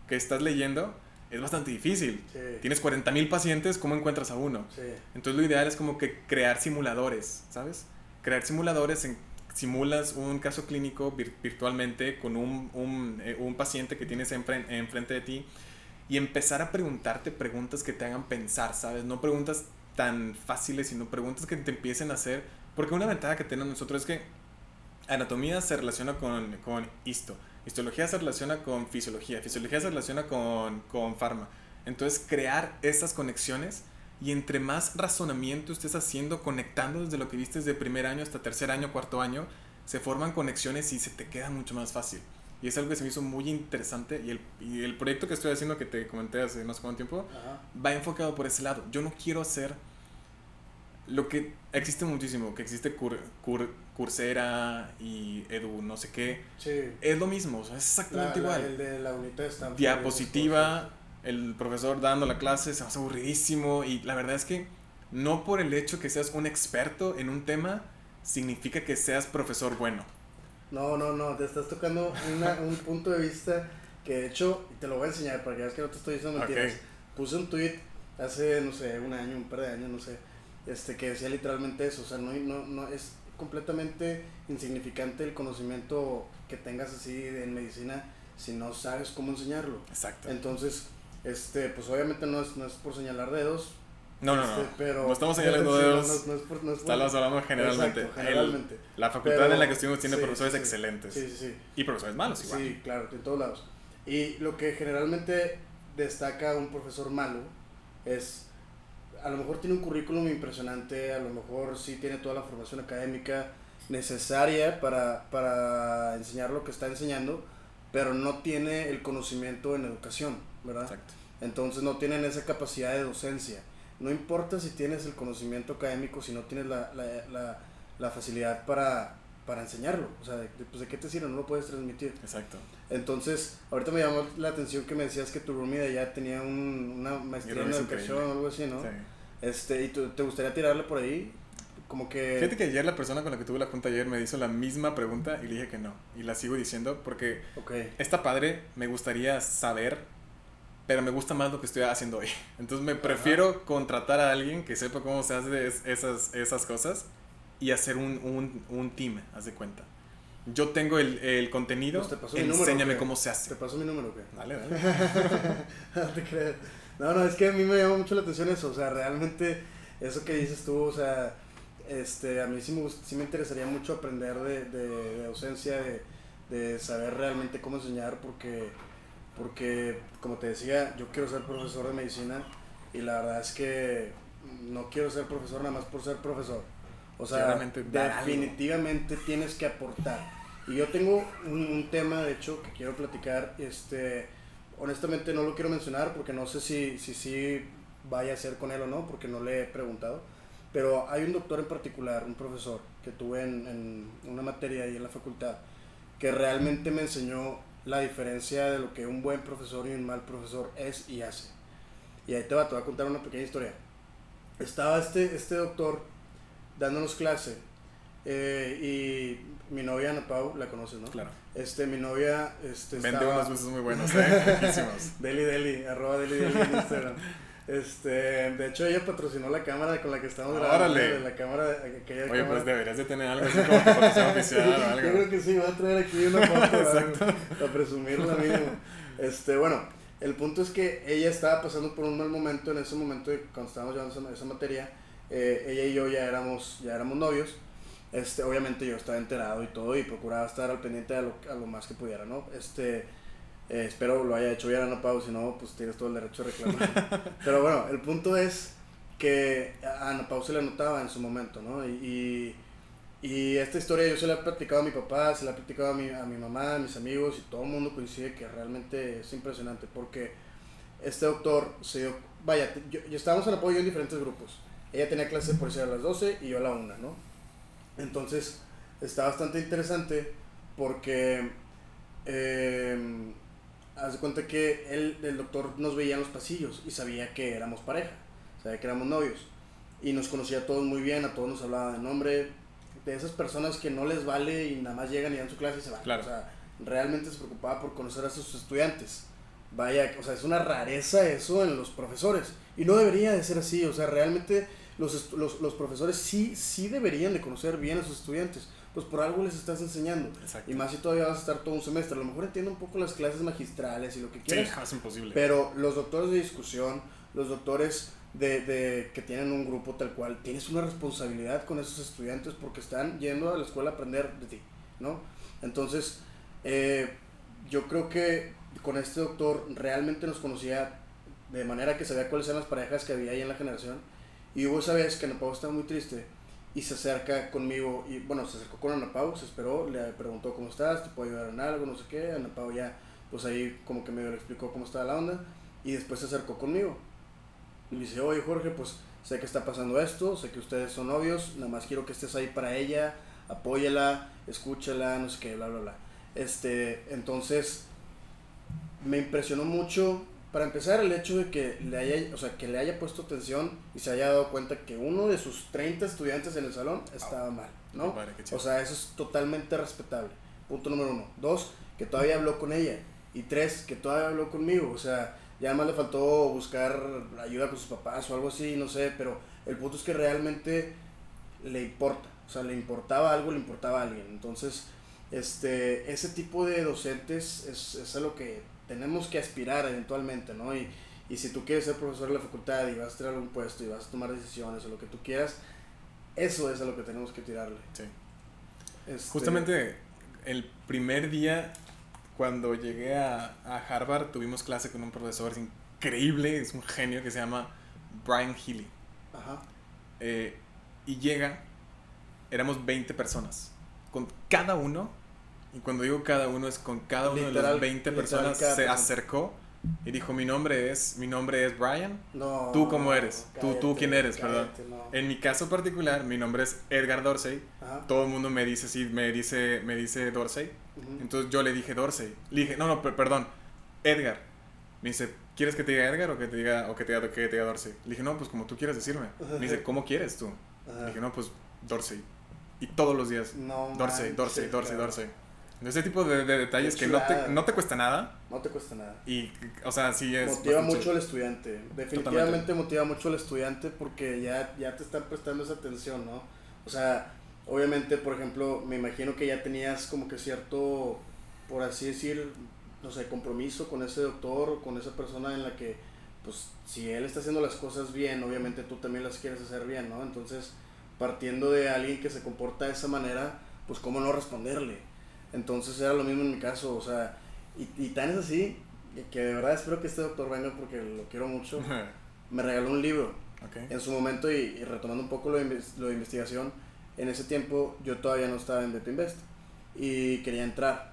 que estás leyendo, es bastante difícil. Sí. Tienes 40.000 pacientes, ¿cómo encuentras a uno? Sí. Entonces lo ideal es como que crear simuladores, ¿sabes? Crear simuladores en simulas un caso clínico vir- virtualmente con un, un, eh, un paciente que tienes enfren- enfrente de ti y empezar a preguntarte preguntas que te hagan pensar, ¿sabes? No preguntas tan fáciles, sino preguntas que te empiecen a hacer. Porque una ventaja que tenemos nosotros es que anatomía se relaciona con, con histo, histología se relaciona con fisiología, fisiología se relaciona con, con farma. Entonces crear esas conexiones y entre más razonamiento estés haciendo, conectando desde lo que viste desde primer año hasta tercer año, cuarto año, se forman conexiones y se te queda mucho más fácil. Y es algo que se me hizo muy interesante y el, y el proyecto que estoy haciendo, que te comenté hace no sé cuánto tiempo, Ajá. va enfocado por ese lado. Yo no quiero hacer lo que existe muchísimo, que existe cur, cur- Coursera y Edu, no sé qué. Sí. Es lo mismo, o sea, es exactamente la- igual. el de la Diapositiva, el profesor dando la clase, se hace aburridísimo y la verdad es que no por el hecho que seas un experto en un tema significa que seas profesor bueno. No, no, no, te estás tocando una- un punto de vista que de hecho, te lo voy a enseñar para que veas que no te estoy diciendo mentiras. Ok. Puse un tweet hace, no sé, un año, un par de años, no sé, este, que decía literalmente eso, o sea, no, no, no es completamente insignificante el conocimiento que tengas así en medicina si no sabes cómo enseñarlo. Exacto. Entonces, este, pues obviamente no es, no es por señalar dedos, No, no, no. este, pero... No estamos señalando Sí, no, dedos. no, no es por- no es por- Estamos hablando generalmente. Exacto, El- generalmente. la facultad Pero- en la que estuvimos tiene sí, profesores sí. excelentes. Sí, sí, sí. Y profesores malos igual. Sí, claro, en todos lados. Y lo que generalmente destaca un profesor malo es, a lo mejor tiene un currículum impresionante, a lo mejor sí tiene toda la formación académica necesaria para, para enseñar lo que está enseñando, pero no tiene el conocimiento en educación, ¿verdad? Exacto. Entonces no tienen esa capacidad de docencia. No importa si tienes el conocimiento académico, si no tienes la, la, la, la facilidad para, para enseñarlo. O sea, de, pues, ¿de qué te sirve? No lo puedes transmitir. Exacto. Entonces, ahorita me llamó la atención que me decías que tu roomie de allá tenía un, una maestría en educación o algo así, ¿no? Sí. Este, ¿Y te gustaría tirarle por ahí? Como que... Fíjate que ayer la persona con la que tuve la junta ayer me hizo la misma pregunta y le dije que no. Y la sigo diciendo porque okay. esta padre me gustaría saber, pero me gusta más lo que estoy haciendo hoy. Entonces me prefiero contratar a alguien que sepa cómo se hace esas, esas cosas y hacer un, un, un team, haz de cuenta. Yo tengo el, el contenido, pues enséñame cómo se hace. ¿Te paso mi número qué? Dale, dale. no te creas. No, no, es que a mí me llama mucho la atención eso, o sea, realmente eso que dices tú, o sea, este, a mí sí me, sí me interesaría mucho aprender de, de, docencia, de, de, saber realmente cómo enseñar, porque, porque, como te decía, yo quiero ser profesor de medicina y la verdad es que no quiero ser profesor nada más por ser profesor. O sea, definitivamente tienes que aportar. Y yo tengo un, un, tema, de hecho, que quiero platicar. Este, honestamente no lo quiero mencionar porque no sé si, si, si vaya a ser con él o no, porque no le he preguntado. Pero hay un doctor en particular, un profesor, que tuve en, en una materia ahí en la facultad, que realmente me enseñó la diferencia de lo que un buen profesor y un mal profesor es y hace. Y ahí te va, te voy a contar una pequeña historia. Estaba este, este doctor dándonos clase eh, y mi novia Ana Pau, la conoces, ¿no? Claro. Este, mi novia, este, Vende estaba... unos buses muy buenos, ¿eh? deli Deli, arroba Deli Deli en Instagram. Este, de hecho ella patrocinó la cámara con la que estamos grabando. Órale. La cámara, aquella Oye, cámara. pues deberías de tener algo así como patrocinio oficial o algo. Yo creo que sí, voy a traer aquí una foto para presumirla mínimo. Este, bueno, el punto es que ella estaba pasando por un mal momento en ese momento cuando estábamos llevando esa, esa materia. Eh, ella y yo ya éramos, ya éramos novios. Este, obviamente yo estaba enterado y todo y procuraba estar al pendiente a lo, a lo más que pudiera, ¿no? Este, eh, espero lo haya hecho bien Ana Pau, si no, pues tienes todo el derecho de reclamar. Pero bueno, el punto es que a Ana Pau se le notaba en su momento, ¿no? Y, y, esta historia yo se la he platicado a mi papá, se la he platicado a mi, a mi mamá, a mis amigos y todo el mundo coincide que realmente es impresionante porque este doctor se dio, vaya, yo, estábamos en apoyo en diferentes grupos. Ella tenía clase por ser a las 12 y yo a la 1, ¿no? Entonces está bastante interesante porque eh, haz de cuenta que él, el doctor nos veía en los pasillos y sabía que éramos pareja, sabía que éramos novios y nos conocía a todos muy bien, a todos nos hablaba de nombre, de esas personas que no les vale y nada más llegan y dan su clase y se van. Claro. O sea, realmente se preocupaba por conocer a sus estudiantes. Vaya, o sea, es una rareza eso en los profesores y no debería de ser así, o sea, realmente los, los, los profesores sí, sí deberían de conocer bien a sus estudiantes pues por algo les estás enseñando. Y más si todavía vas a estar todo un semestre. A lo mejor entiendo un poco las clases magistrales y lo que quieras. Sí, es imposible. Pero los doctores de discusión, los doctores de, de, que tienen un grupo tal cual, tienes una responsabilidad con esos estudiantes porque están yendo a la escuela a aprender de ti, ¿no? Entonces, eh, yo creo que con este doctor realmente nos conocía de manera que sabía cuáles eran las parejas que había ahí en la generación. Y hubo esa vez que Nepal estaba muy triste y se acerca conmigo y bueno, se acercó con Ana Pau, se esperó, le preguntó cómo estás, te puedo ayudar en algo, no sé qué, Ana Pau ya pues ahí como que medio le explicó cómo estaba la onda y después se acercó conmigo. Y me dice, oye Jorge, pues sé que está pasando esto, sé que ustedes son novios, nada más quiero que estés ahí para ella, apóyala, escúchala, no sé qué, bla, bla, bla. Este, entonces me impresionó mucho para empezar, el hecho de que le haya, o sea, que le haya puesto atención y se haya dado cuenta que uno de sus 30 estudiantes en el salón estaba mal, ¿no? O sea, eso es totalmente respetable. Punto número uno. Dos, que todavía habló con ella. Y tres, que todavía habló conmigo. O sea, ya más le faltó buscar ayuda con sus papás o algo así, no sé, pero el punto es que realmente le importa. O sea, le importaba algo, le importaba a alguien. Entonces, este, ese tipo de docentes es, es lo que tenemos que aspirar eventualmente, ¿no? Y, y si tú quieres ser profesor de la facultad y vas a tener algún puesto y vas a tomar decisiones o lo que tú quieras, eso es a lo que tenemos que tirarle. Sí. Este... Justamente el primer día cuando llegué a, a, Harvard tuvimos clase con un profesor increíble, es un genio que se llama Brian Healy. Ajá. Eh, y llega, éramos 20 personas, con cada uno y cuando digo cada uno es con cada uno de las 20 personas se acercó Y dijo, mi nombre es, mi nombre es Brian. No. ¿Tú cómo eres? ¿Tú, tú quién eres, perdón? cállate, no. En mi caso particular, mi nombre es Edgar Dorsey. Ajá. Todo el mundo me dice, sí, me dice, me dice Dorsey. Ujú. Entonces yo le dije Dorsey. Le dije, no, no, per- perdón, Edgar. Me dice, ¿quieres que te diga Edgar o que te diga, o que te diga, que te diga Dorsey? Le dije, no, pues como tú quieres decirme. Me dice, ¿cómo quieres tú? Le dije, no, pues Dorsey. Y todos los días, No Dorsey, manches, Dorsey, Dorsey, cabrón. Ese tipo de, de detalles que no te, no te cuesta nada. No te cuesta nada. Y, o sea, sí es. motiva bastante mucho al estudiante. Definitivamente motiva mucho al estudiante porque ya, ya te están prestando esa atención, ¿no? O sea, obviamente, por ejemplo, me imagino que ya tenías como que cierto, por así decir, no sé, compromiso con ese doctor o con esa persona en la que, pues, si él está haciendo las cosas bien, obviamente tú también las quieres hacer bien, ¿no? Entonces, partiendo de alguien que se comporta de esa manera, pues, ¿cómo no responderle? Entonces era lo mismo en mi caso, o sea, y, y tan es así que de verdad espero que este doctor venga porque lo quiero mucho. Me regaló un libro ok. en su momento y, y retomando un poco lo de, lo de investigación, en ese tiempo yo todavía no estaba en Beto Invest y quería entrar.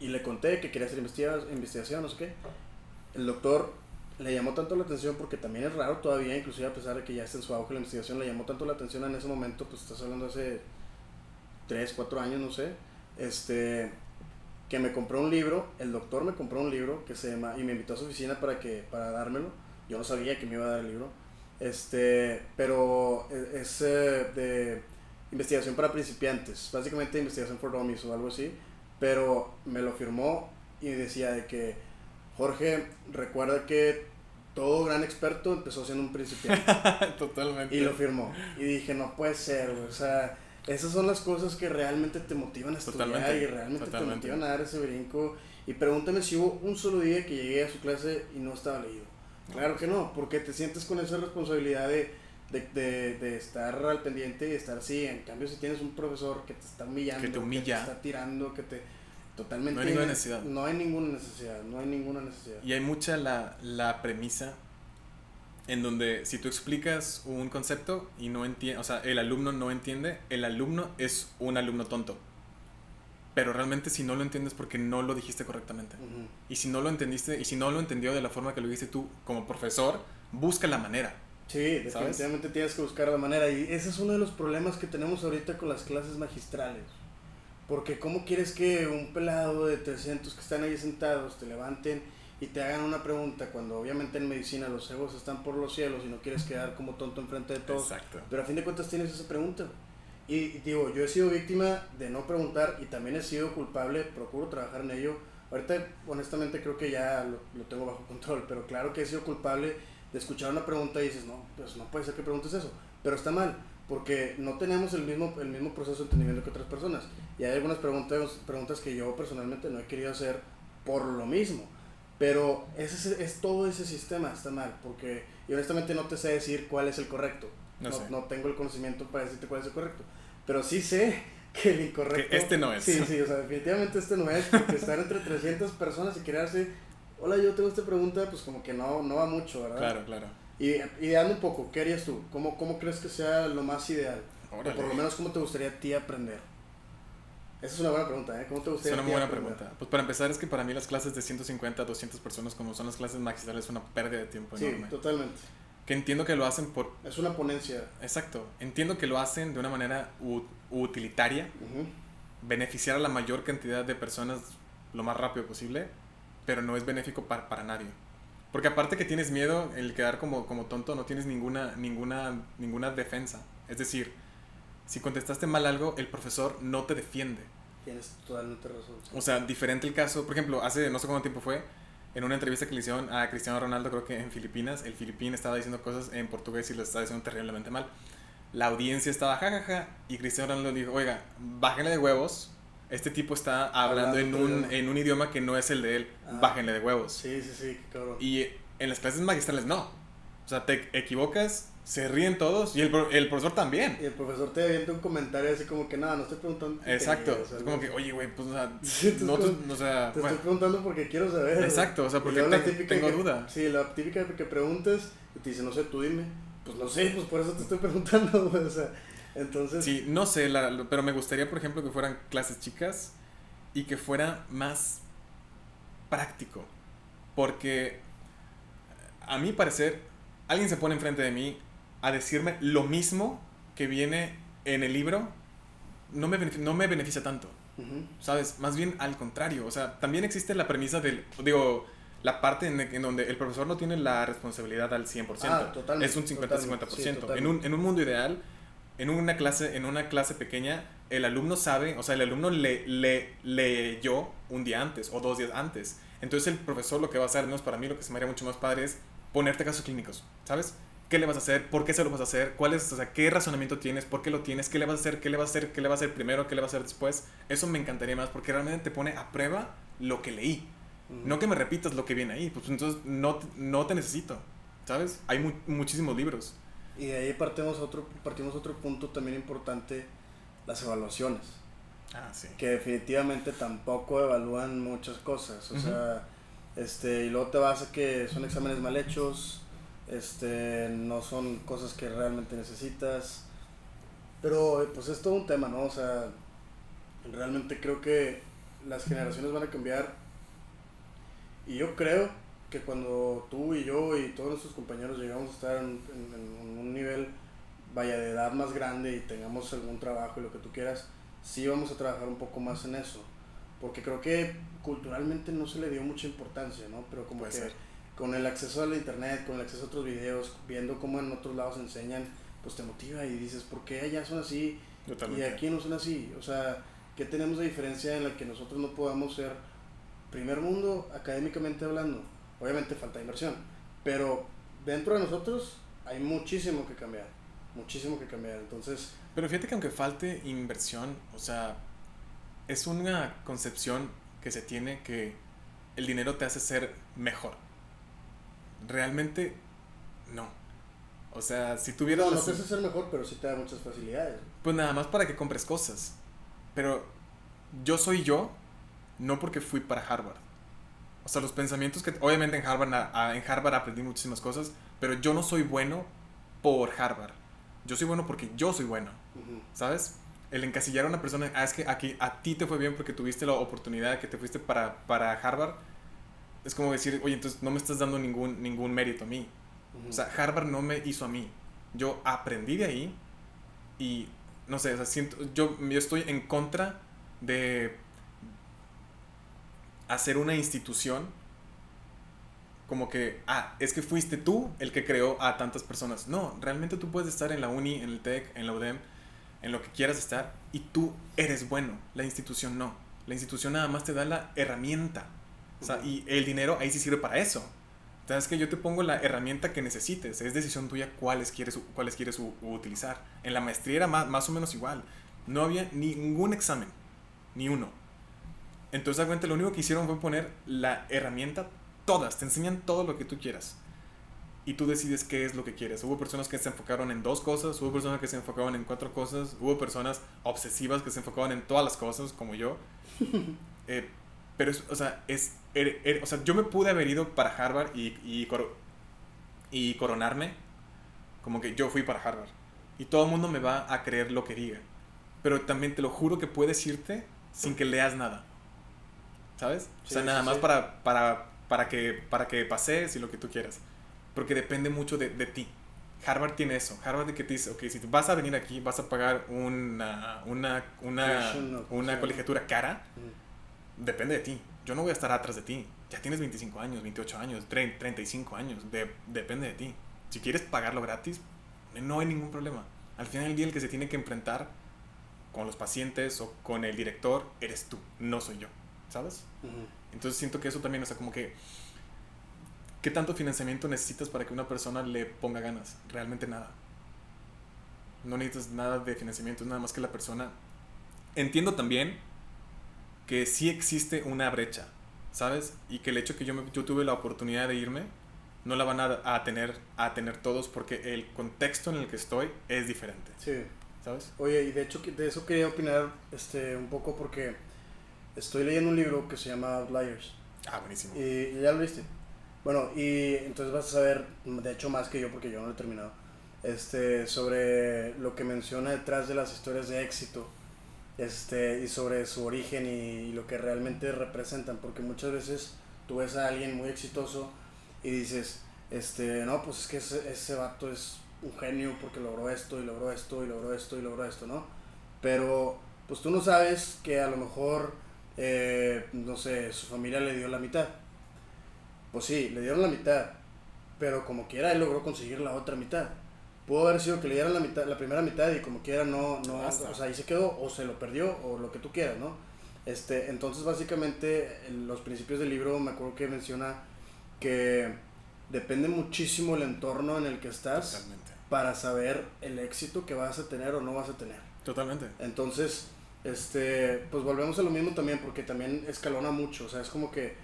Y le conté que quería hacer investiga- investigación, no sé qué. El doctor le llamó tanto la atención porque también es raro todavía, inclusive a pesar de que ya está en su auge la investigación, le llamó tanto la atención en ese momento, pues estás hablando hace 3, 4 años, no sé, este, que me compró un libro, el doctor me compró un libro que se llama, y me invitó a su oficina para, que, para dármelo, yo no sabía que me iba a dar el libro, este, pero e- es eh, de investigación para principiantes, básicamente investigación for dummies o algo así, pero me lo firmó y decía de que Jorge, recuerda que todo gran experto empezó siendo un principiante. Totalmente. Y lo firmó. Y dije, no puede ser, güey. O sea, esas son las cosas que realmente te motivan a estudiar Totalmente, y realmente totalmente. te motivan a dar ese brinco. Y pregúntame si hubo un solo día que llegué a su clase y no estaba leído. Claro que no, porque te sientes con esa responsabilidad de, de, de, de estar al pendiente y estar así. En cambio, si tienes un profesor que te está humillando, Que te humilla. está tirando, que te... Totalmente... No hay ninguna necesidad. No hay ninguna necesidad, no hay ninguna necesidad. Y hay mucha la, la premisa en donde si tú explicas un concepto y no entiende, o sea, el alumno no entiende, el alumno es un alumno tonto. Pero realmente si no lo entiendes porque no lo dijiste correctamente. Y si no lo entendiste, y si no lo entendió de la forma que lo dijiste tú como profesor, busca la manera. Sí, ¿Sabes? definitivamente tienes que buscar la manera. Y ese es uno de los problemas que tenemos ahorita con las clases magistrales. Porque ¿cómo quieres que un pelado de 300 que están ahí sentados te levanten y te hagan una pregunta cuando obviamente en medicina los egos están por los cielos y no quieres quedar como tonto enfrente de todos? Exacto. Pero a fin de cuentas tienes esa pregunta. Y, y digo, yo he sido víctima de no preguntar y también he sido culpable, procuro trabajar en ello. Ahorita, honestamente, creo que ya lo, lo tengo bajo control, pero claro que he sido culpable de escuchar una pregunta y dices, no, pues no puede ser que preguntes eso. Pero está mal, porque no tenemos el mismo, el mismo proceso de entendimiento que otras personas. Y hay algunas preguntas, preguntas que yo personalmente no he querido hacer por lo mismo. Pero ese es, todo ese sistema, está mal, porque y honestamente no te sé decir cuál es el correcto. No No, sé. no tengo el conocimiento para decirte cuál es el correcto. Pero sí sé que el incorrecto. Que este no es. Sí, sí, o sea, definitivamente este no es, porque estar entre 300 personas y crearse, hola, yo tengo esta pregunta, pues como que no, no va mucho, ¿verdad? Claro, claro. Y ideando un poco, ¿qué harías tú? ¿Cómo, cómo crees que sea lo más ideal? Órale. O por lo menos, ¿cómo te gustaría a ti aprender? Esa es una buena pregunta, ¿eh? ¿Cómo te Es gustaría una a muy buena pregunta. Pues para empezar es que para mí las clases de 150 a 200 personas como son las clases magistrales es una pérdida de tiempo Sí, enorme. totalmente. Que entiendo que lo hacen por... Es una ponencia. Exacto. Entiendo que lo hacen de una manera utilitaria, beneficiar a la mayor cantidad de personas lo más rápido posible, pero no es benéfico para, para nadie. Porque aparte que tienes miedo, el quedar como, como tonto, no tienes ninguna, ninguna, ninguna defensa. Es decir, si contestaste mal algo, el profesor no te defiende. Tienes totalmente razón. O sea, diferente el caso. Por ejemplo, hace no sé cuánto tiempo fue, en una entrevista que le hicieron a Cristiano Ronaldo, creo que en Filipinas, el filipín estaba diciendo cosas en portugués y lo estaba diciendo terriblemente mal. La audiencia estaba jajaja y Cristiano Ronaldo dijo, oiga, bájenle de huevos. Este tipo está hablando, Hablando en, un, idioma". en un idioma que no es el de él. Ah. Bájenle de huevos. Sí, sí, sí, cabrón. Y en las clases magistrales no. O sea, te equivocas, se ríen todos y el, el profesor también. Y el profesor te avienta un comentario así como que, no, no estoy preguntando. Exacto. tonterías", Es como que, oye, güey, pues, o sea, Sí, entonces, nosotros, como- o sea, Te bueno, estoy preguntando porque quiero saber. Exacto, o sea, porque te- tengo que- duda. Sí, la típica que preguntas y te dice, no sé, tú dime. Pues no sé, pues por eso te estoy preguntando, güey, o sea, entonces... Sí, no sé, la- pero me gustaría, por ejemplo, que fueran clases chicas y que fuera más práctico. Porque, a mi parecer, alguien se pone enfrente de mí a decirme lo mismo que viene en el libro, no me, no me beneficia tanto. ¿Sabes? Más bien al contrario. O sea, también existe la premisa del. Digo, la parte en, donde el profesor no tiene la responsabilidad al 100%. Ah, es un 50-50%. en, un, en un mundo ideal, en una clase, en una clase pequeña, el alumno sabe, o sea, el alumno le, le, leyó un día antes o dos días antes. Entonces el profesor lo que va a hacer, al menos para mí lo que se me haría mucho más padre es ponerte casos clínicos, ¿sabes? ¿Qué le vas a hacer? ¿Por qué se lo vas a hacer? ¿Cuál es, o sea, qué razonamiento tienes? ¿Por qué lo tienes? ¿Qué le vas a hacer? ¿Qué le vas a hacer? ¿Qué le vas a hacer primero? ¿Qué le vas a hacer después? Eso me encantaría más porque realmente te pone a prueba lo que leí. No que me repitas lo que viene ahí, pues entonces no, no te necesito, ¿sabes? Hay muchísimos libros. Y de ahí partimos otro, partimos otro punto también importante, las evaluaciones. Ah, sí. Que definitivamente tampoco evalúan muchas cosas. O sea, este, y luego te vas a que son exámenes mal hechos, este, no son cosas que realmente necesitas. Pero pues es todo un tema, ¿no? O sea, realmente creo que las generaciones van a cambiar. Y yo creo que cuando tú y yo y todos nuestros compañeros llegamos a estar en, un nivel, vaya, de edad más grande y tengamos algún trabajo y lo que tú quieras, sí vamos a trabajar un poco más en eso. Porque creo que culturalmente no se le dio mucha importancia, ¿no? Pero como que con el acceso al internet, con el acceso a otros videos, viendo cómo en otros lados enseñan, pues te motiva y dices, ¿por qué allá son así y aquí no son así? O sea, ¿qué tenemos de diferencia en la que nosotros no podamos ser primer mundo académicamente hablando? Obviamente falta inversión, pero dentro de nosotros hay muchísimo que cambiar, muchísimo que cambiar. Entonces... Pero fíjate que aunque falte inversión, o sea, es una concepción que se tiene que el dinero te hace ser mejor realmente no. O sea, si tuvieras... No, hace ser mejor, pero sí te da muchas facilidades. Pues nada más para que compres cosas. Pero yo soy yo, no porque fui para Harvard. O sea, los pensamientos que... Obviamente en Harvard, en Harvard aprendí muchísimas cosas, pero yo no soy bueno por Harvard. Yo soy bueno porque yo soy bueno. ¿Sabes? El encasillar a una persona, ah, es que aquí a ti te fue bien porque tuviste la oportunidad que te fuiste para, para Harvard es como decir, oye, entonces no me estás dando ningún, ningún mérito a mí. O sea, Harvard no me hizo a mí. Yo aprendí de ahí y, no sé, o sea, siento, yo, yo estoy en contra de hacer una institución como que, ah, es que fuiste tú el que creó a tantas personas. No, realmente tú puedes estar en la uni, en el TEC, en la UDEM, en lo que quieras estar, y tú eres bueno, la institución no. La institución nada más te da la herramienta o sea, y el dinero ahí sí sirve para eso. Entonces que yo te pongo la herramienta que necesites. Es decisión tuya cuáles quieres, cuáles quieres utilizar. En la maestría era más, más o menos igual. No había ningún examen. Ni uno. Entonces, cuenta, lo único que hicieron fue poner la herramienta todas. Te enseñan todo lo que tú quieras. Y tú decides qué es lo que quieres. Hubo personas que se enfocaron en dos cosas. Hubo personas que se enfocaban en cuatro cosas. Hubo personas obsesivas que se enfocaban en todas las cosas, como yo. eh, pero, es, o sea, es, er, er, o sea, yo me pude haber ido para Harvard y, y, y coronarme como que yo fui para Harvard. Y todo el mundo me va a creer lo que diga. Pero también te lo juro que puedes irte sin que leas nada. ¿Sabes? o sea, nada más Para, para, para, que, para que pases y lo que tú quieras. Porque depende mucho de, de ti. Harvard tiene eso. Harvard de que te dice, ok, si vas a venir aquí, vas a pagar una, una, una, una colegiatura cara depende de ti. Yo no voy a estar atrás de ti. Ya tienes 25 años, 28 años, 35 años. depende de ti. Si quieres pagarlo gratis, no hay ningún problema. Al final del día el que se tiene que enfrentar con los pacientes o con el director eres tú, no soy yo. ¿Sabes? Entonces siento que eso también, o sea, como que... ¿Qué tanto financiamiento necesitas para que una persona le ponga ganas? Realmente nada. No necesitas nada de financiamiento, es nada más que la persona... Entiendo también que sí existe una brecha, ¿sabes? Y que el hecho que yo, yo tuve la oportunidad de irme, no la van a, a, tener, a tener todos porque el contexto en el que estoy es diferente. Sí. ¿Sabes? Oye, y de hecho de eso quería opinar este, un poco porque estoy leyendo un libro que se llama Outliers. Ah, buenísimo. Y, ya lo viste. Bueno, y entonces vas a saber, de hecho más que yo porque yo no lo he terminado, este, sobre lo que menciona detrás de las historias de éxito este, y sobre su origen y, lo que realmente representan, porque muchas veces tú ves a alguien muy exitoso y dices, este, no, pues es que ese, ese vato es un genio porque logró esto y logró esto y logró esto y logró esto, ¿no? Pero pues tú no sabes que a lo mejor, eh, no sé, su familia le dio la mitad. Pues sí, le dieron la mitad, pero como quiera él logró conseguir la otra mitad. Pudo haber sido que le dieran la, mitad, la primera mitad y como quiera no, no, o sea, ahí se quedó o se lo perdió o lo que tú quieras, ¿no? Este, entonces básicamente los principios del libro me acuerdo que menciona que depende muchísimo el entorno en el que estás para saber el éxito que vas a tener o no vas a tener. Totalmente. Entonces, este, pues volvemos a lo mismo también porque también escalona mucho, o sea, es como que,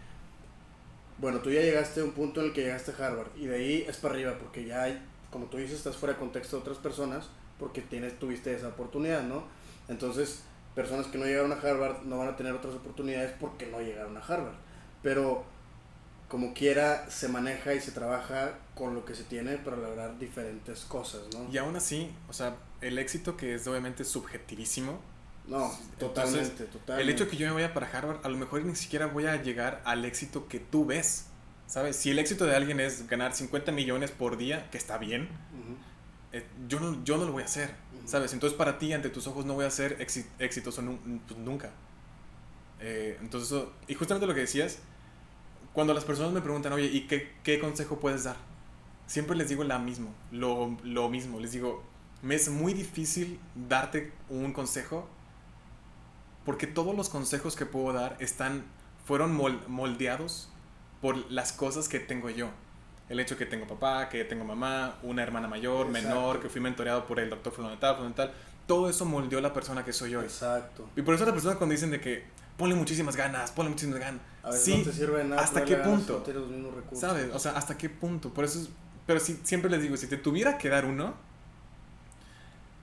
bueno, tú ya llegaste a un punto en el que llegaste a Harvard y de ahí es para arriba porque ya hay, como tú dices, estás fuera de contexto de otras personas porque tienes, tuviste esa oportunidad, ¿no? Entonces, personas que no llegaron a Harvard no van a tener otras oportunidades porque no llegaron a Harvard. Pero como quiera se maneja y se trabaja con lo que se tiene para lograr diferentes cosas, ¿no? Y aún así, o sea, el éxito que es obviamente subjetivísimo. No, totalmente, totalmente. El hecho que yo me vaya para Harvard, a lo mejor ni siquiera voy a llegar al éxito que tú ves, ¿sabes? Si el éxito de alguien es ganar 50 millones por día, que está bien, eh, yo, no, yo no lo voy a hacer, ¿sabes? Entonces para ti, ante tus ojos, no voy a ser exitoso pues, nunca. Eh, entonces, y justamente lo que decías, cuando las personas me preguntan, oye, ¿y qué, qué consejo puedes dar? Siempre les digo la mismo, lo, lo mismo. Les digo, me es muy difícil darte un consejo porque todos los consejos que puedo dar están, fueron moldeados por las cosas que tengo yo. El hecho que tengo papá, que tengo mamá, una hermana mayor, menor, que fui mentoreado por el doctor fundamental, fundamental. Todo eso moldeó la persona que soy hoy. Exacto. Y por eso las personas cuando dicen de que ponle muchísimas ganas, ponle muchísimas ganas. A veces sí, no te sirve nada. ¿Hasta qué punto? ¿Sabes? O sea, ¿hasta qué punto? Por eso, pero si, siempre les digo, si te tuviera que dar uno,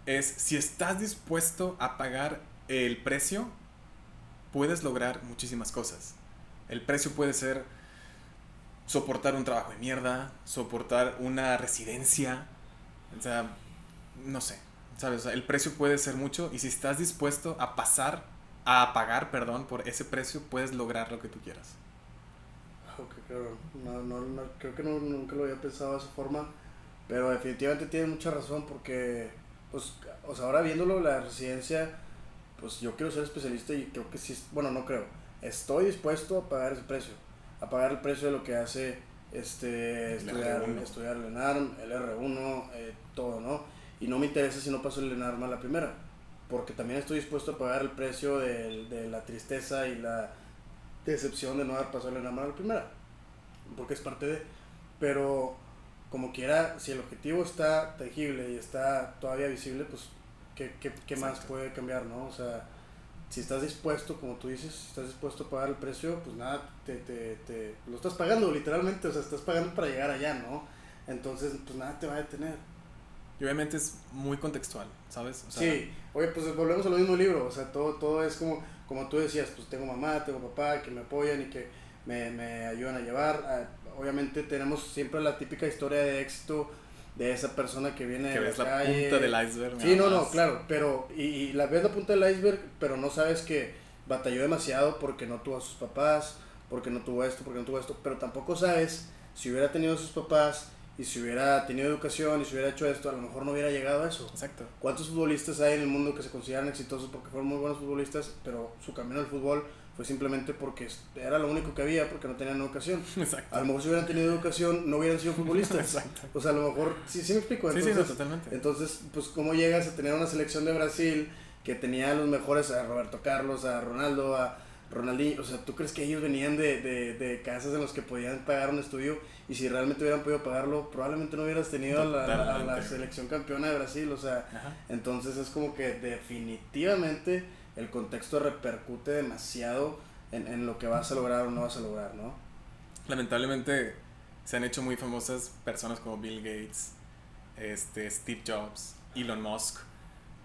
es si estás dispuesto a pagar el precio, puedes lograr muchísimas cosas. El precio puede ser soportar un trabajo de mierda, soportar una residencia, o sea, no sé, ¿sabes? el precio puede ser mucho y si estás dispuesto a pasar a pagar, perdón, por ese precio, puedes lograr lo que tú quieras. Ok, claro. No, no, no, creo que nunca lo había pensado de esa forma, pero definitivamente tiene mucha razón porque, pues, o sea, ahora viéndolo, la residencia, pues yo quiero ser especialista y creo que sí, bueno, no creo, estoy dispuesto a pagar ese precio, a pagar el precio de lo que hace este estudiar, estudiar el ENARM, el R1, eh, todo, ¿no? Y no me interesa si no paso el ENARM a la primera porque también estoy dispuesto a pagar el precio de, de la tristeza y la decepción de no haber pasado la mano a la primera, porque es parte de... Pero como quiera, si el objetivo está tangible y está todavía visible, pues ¿qué, qué, qué más puede cambiar, no? O sea, si estás dispuesto, como tú dices, si estás dispuesto a pagar el precio, pues nada, te, te, te, lo estás pagando literalmente, o sea, estás pagando para llegar allá, ¿no? Entonces, pues nada te va a detener. Y obviamente es muy contextual, ¿sabes? sí, oye, pues volvemos al mismo libro, o sea, todo, todo es como, como tú decías, pues tengo mamá, tengo papá que me apoyan y que me, me ayudan a llevar. Ah, obviamente tenemos siempre la típica historia de éxito de esa persona que viene que ves la, punta del iceberg. Sí, no, no, claro, pero y, y, la ves la punta del iceberg, pero no sabes que batalló demasiado porque no tuvo a sus papás, porque no tuvo esto, porque no tuvo esto, pero tampoco sabes si hubiera tenido a sus papás y si hubiera tenido educación y si hubiera hecho esto, a lo mejor no hubiera llegado a eso. Exacto. ¿Cuántos futbolistas hay en el mundo que se consideran exitosos porque fueron muy buenos futbolistas, pero su camino al fútbol fue simplemente porque era lo único que había, porque no tenían educación? Exacto. A lo mejor si hubieran tenido educación no hubieran sido futbolistas. Exacto. O sea, a lo mejor, sí, sí me explico. Entonces, sí, sí, totalmente. Entonces, pues, ¿cómo llegas a tener una selección de Brasil que tenía a los mejores, a Roberto Carlos, a Ronaldo, a Ronaldinho, o sea, ¿tú crees que ellos venían de, de, de, casas en los que podían pagar un estudio y si realmente hubieran podido pagarlo, probablemente no hubieras tenido a la, la, selección campeona de Brasil, o sea, entonces es como que definitivamente el contexto repercute demasiado en, en, lo que vas a lograr o no vas a lograr, ¿no? Lamentablemente se han hecho muy famosas personas como Bill Gates, este, Steve Jobs, Elon Musk,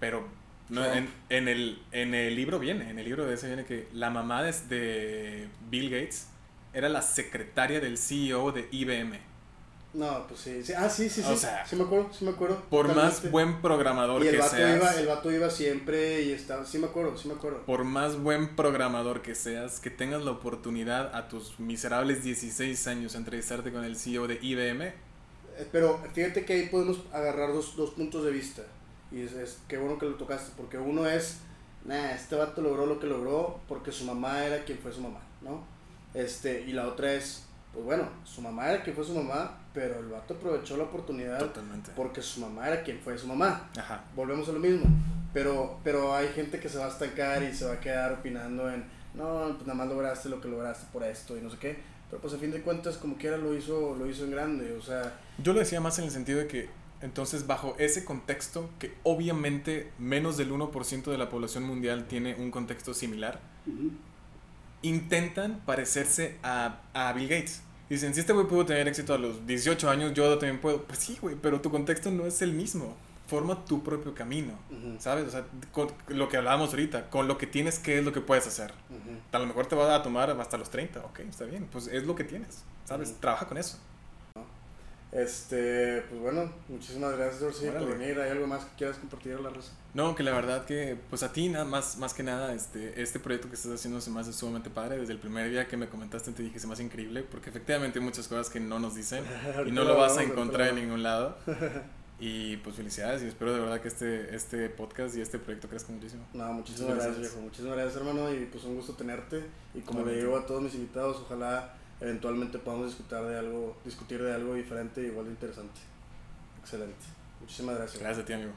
pero no, en, en, el, en el libro viene, en el libro de ese viene que la mamá de, de Bill Gates era la secretaria del CEO de IBM. No, pues sí, sí. Ah, sí, sí, sí. O sea, sí me acuerdo, sí me acuerdo. Por más totalmente. buen programador Y el que vato, seas, iba, el vato iba siempre y estaba. Sí me acuerdo, sí me acuerdo. por más buen programador que seas, que tengas la oportunidad a tus miserables 16 años a entrevistarte con el CEO de IBM, Eh, Pero fíjate que ahí podemos agarrar dos, dos puntos de vista. Y es, es qué bueno que lo tocaste. Porque uno es, nah, este vato logró lo que logró porque su mamá era quien fue su mamá, ¿no? Este, y la otra es, pues bueno, su mamá era quien fue su mamá, pero el vato aprovechó la oportunidad totalmente. porque su mamá era quien fue su mamá. Ajá. Volvemos a lo mismo. Pero, pero hay gente que se va a estancar y se va a quedar opinando en, no, pues nada más lograste lo que lograste por esto y no sé qué. Pero pues a fin de cuentas, como quiera, lo hizo, lo hizo en grande. O sea, Yo lo decía más en el sentido de que, entonces, bajo ese contexto, que obviamente menos del 1% de la población mundial tiene un contexto similar, intentan parecerse a, a Bill Gates. Dicen, si este güey pudo tener éxito a los 18 años, yo también puedo. Pues sí, güey, pero tu contexto no es el mismo. Forma tu propio camino. ¿sabes? O sea, con lo que hablábamos ahorita, con lo que tienes, ¿qué es lo que puedes hacer? Ujú. A lo mejor te va a tomar hasta los 30, ok, está bien, pues es lo que tienes, ¿sabes? Trabaja con eso. Este, pues bueno, muchísimas gracias, Dorsey, por venir. ¿Hay algo más que quieras compartir a la raza? No, que la verdad que, pues a ti nada más, más que nada, este, este proyecto que estás haciendo se me hace sumamente padre. Desde el primer día que me comentaste te dije se me hace increíble, porque efectivamente hay muchas cosas que no nos dicen y no lo vas a encontrar en ningún lado. Y pues felicidades y espero de verdad que este, este podcast y este proyecto crezca muchísimo. No, muchísimas Muchas gracias, viejo. Muchísimas gracias, hermano. Y pues un gusto tenerte. Y como le digo a todos mis invitados, ojalá eventualmente podamos discutir de algo, discutir de algo diferente igual de interesante. Excelente. Muchísimas gracias. Gracias a ti, amigo.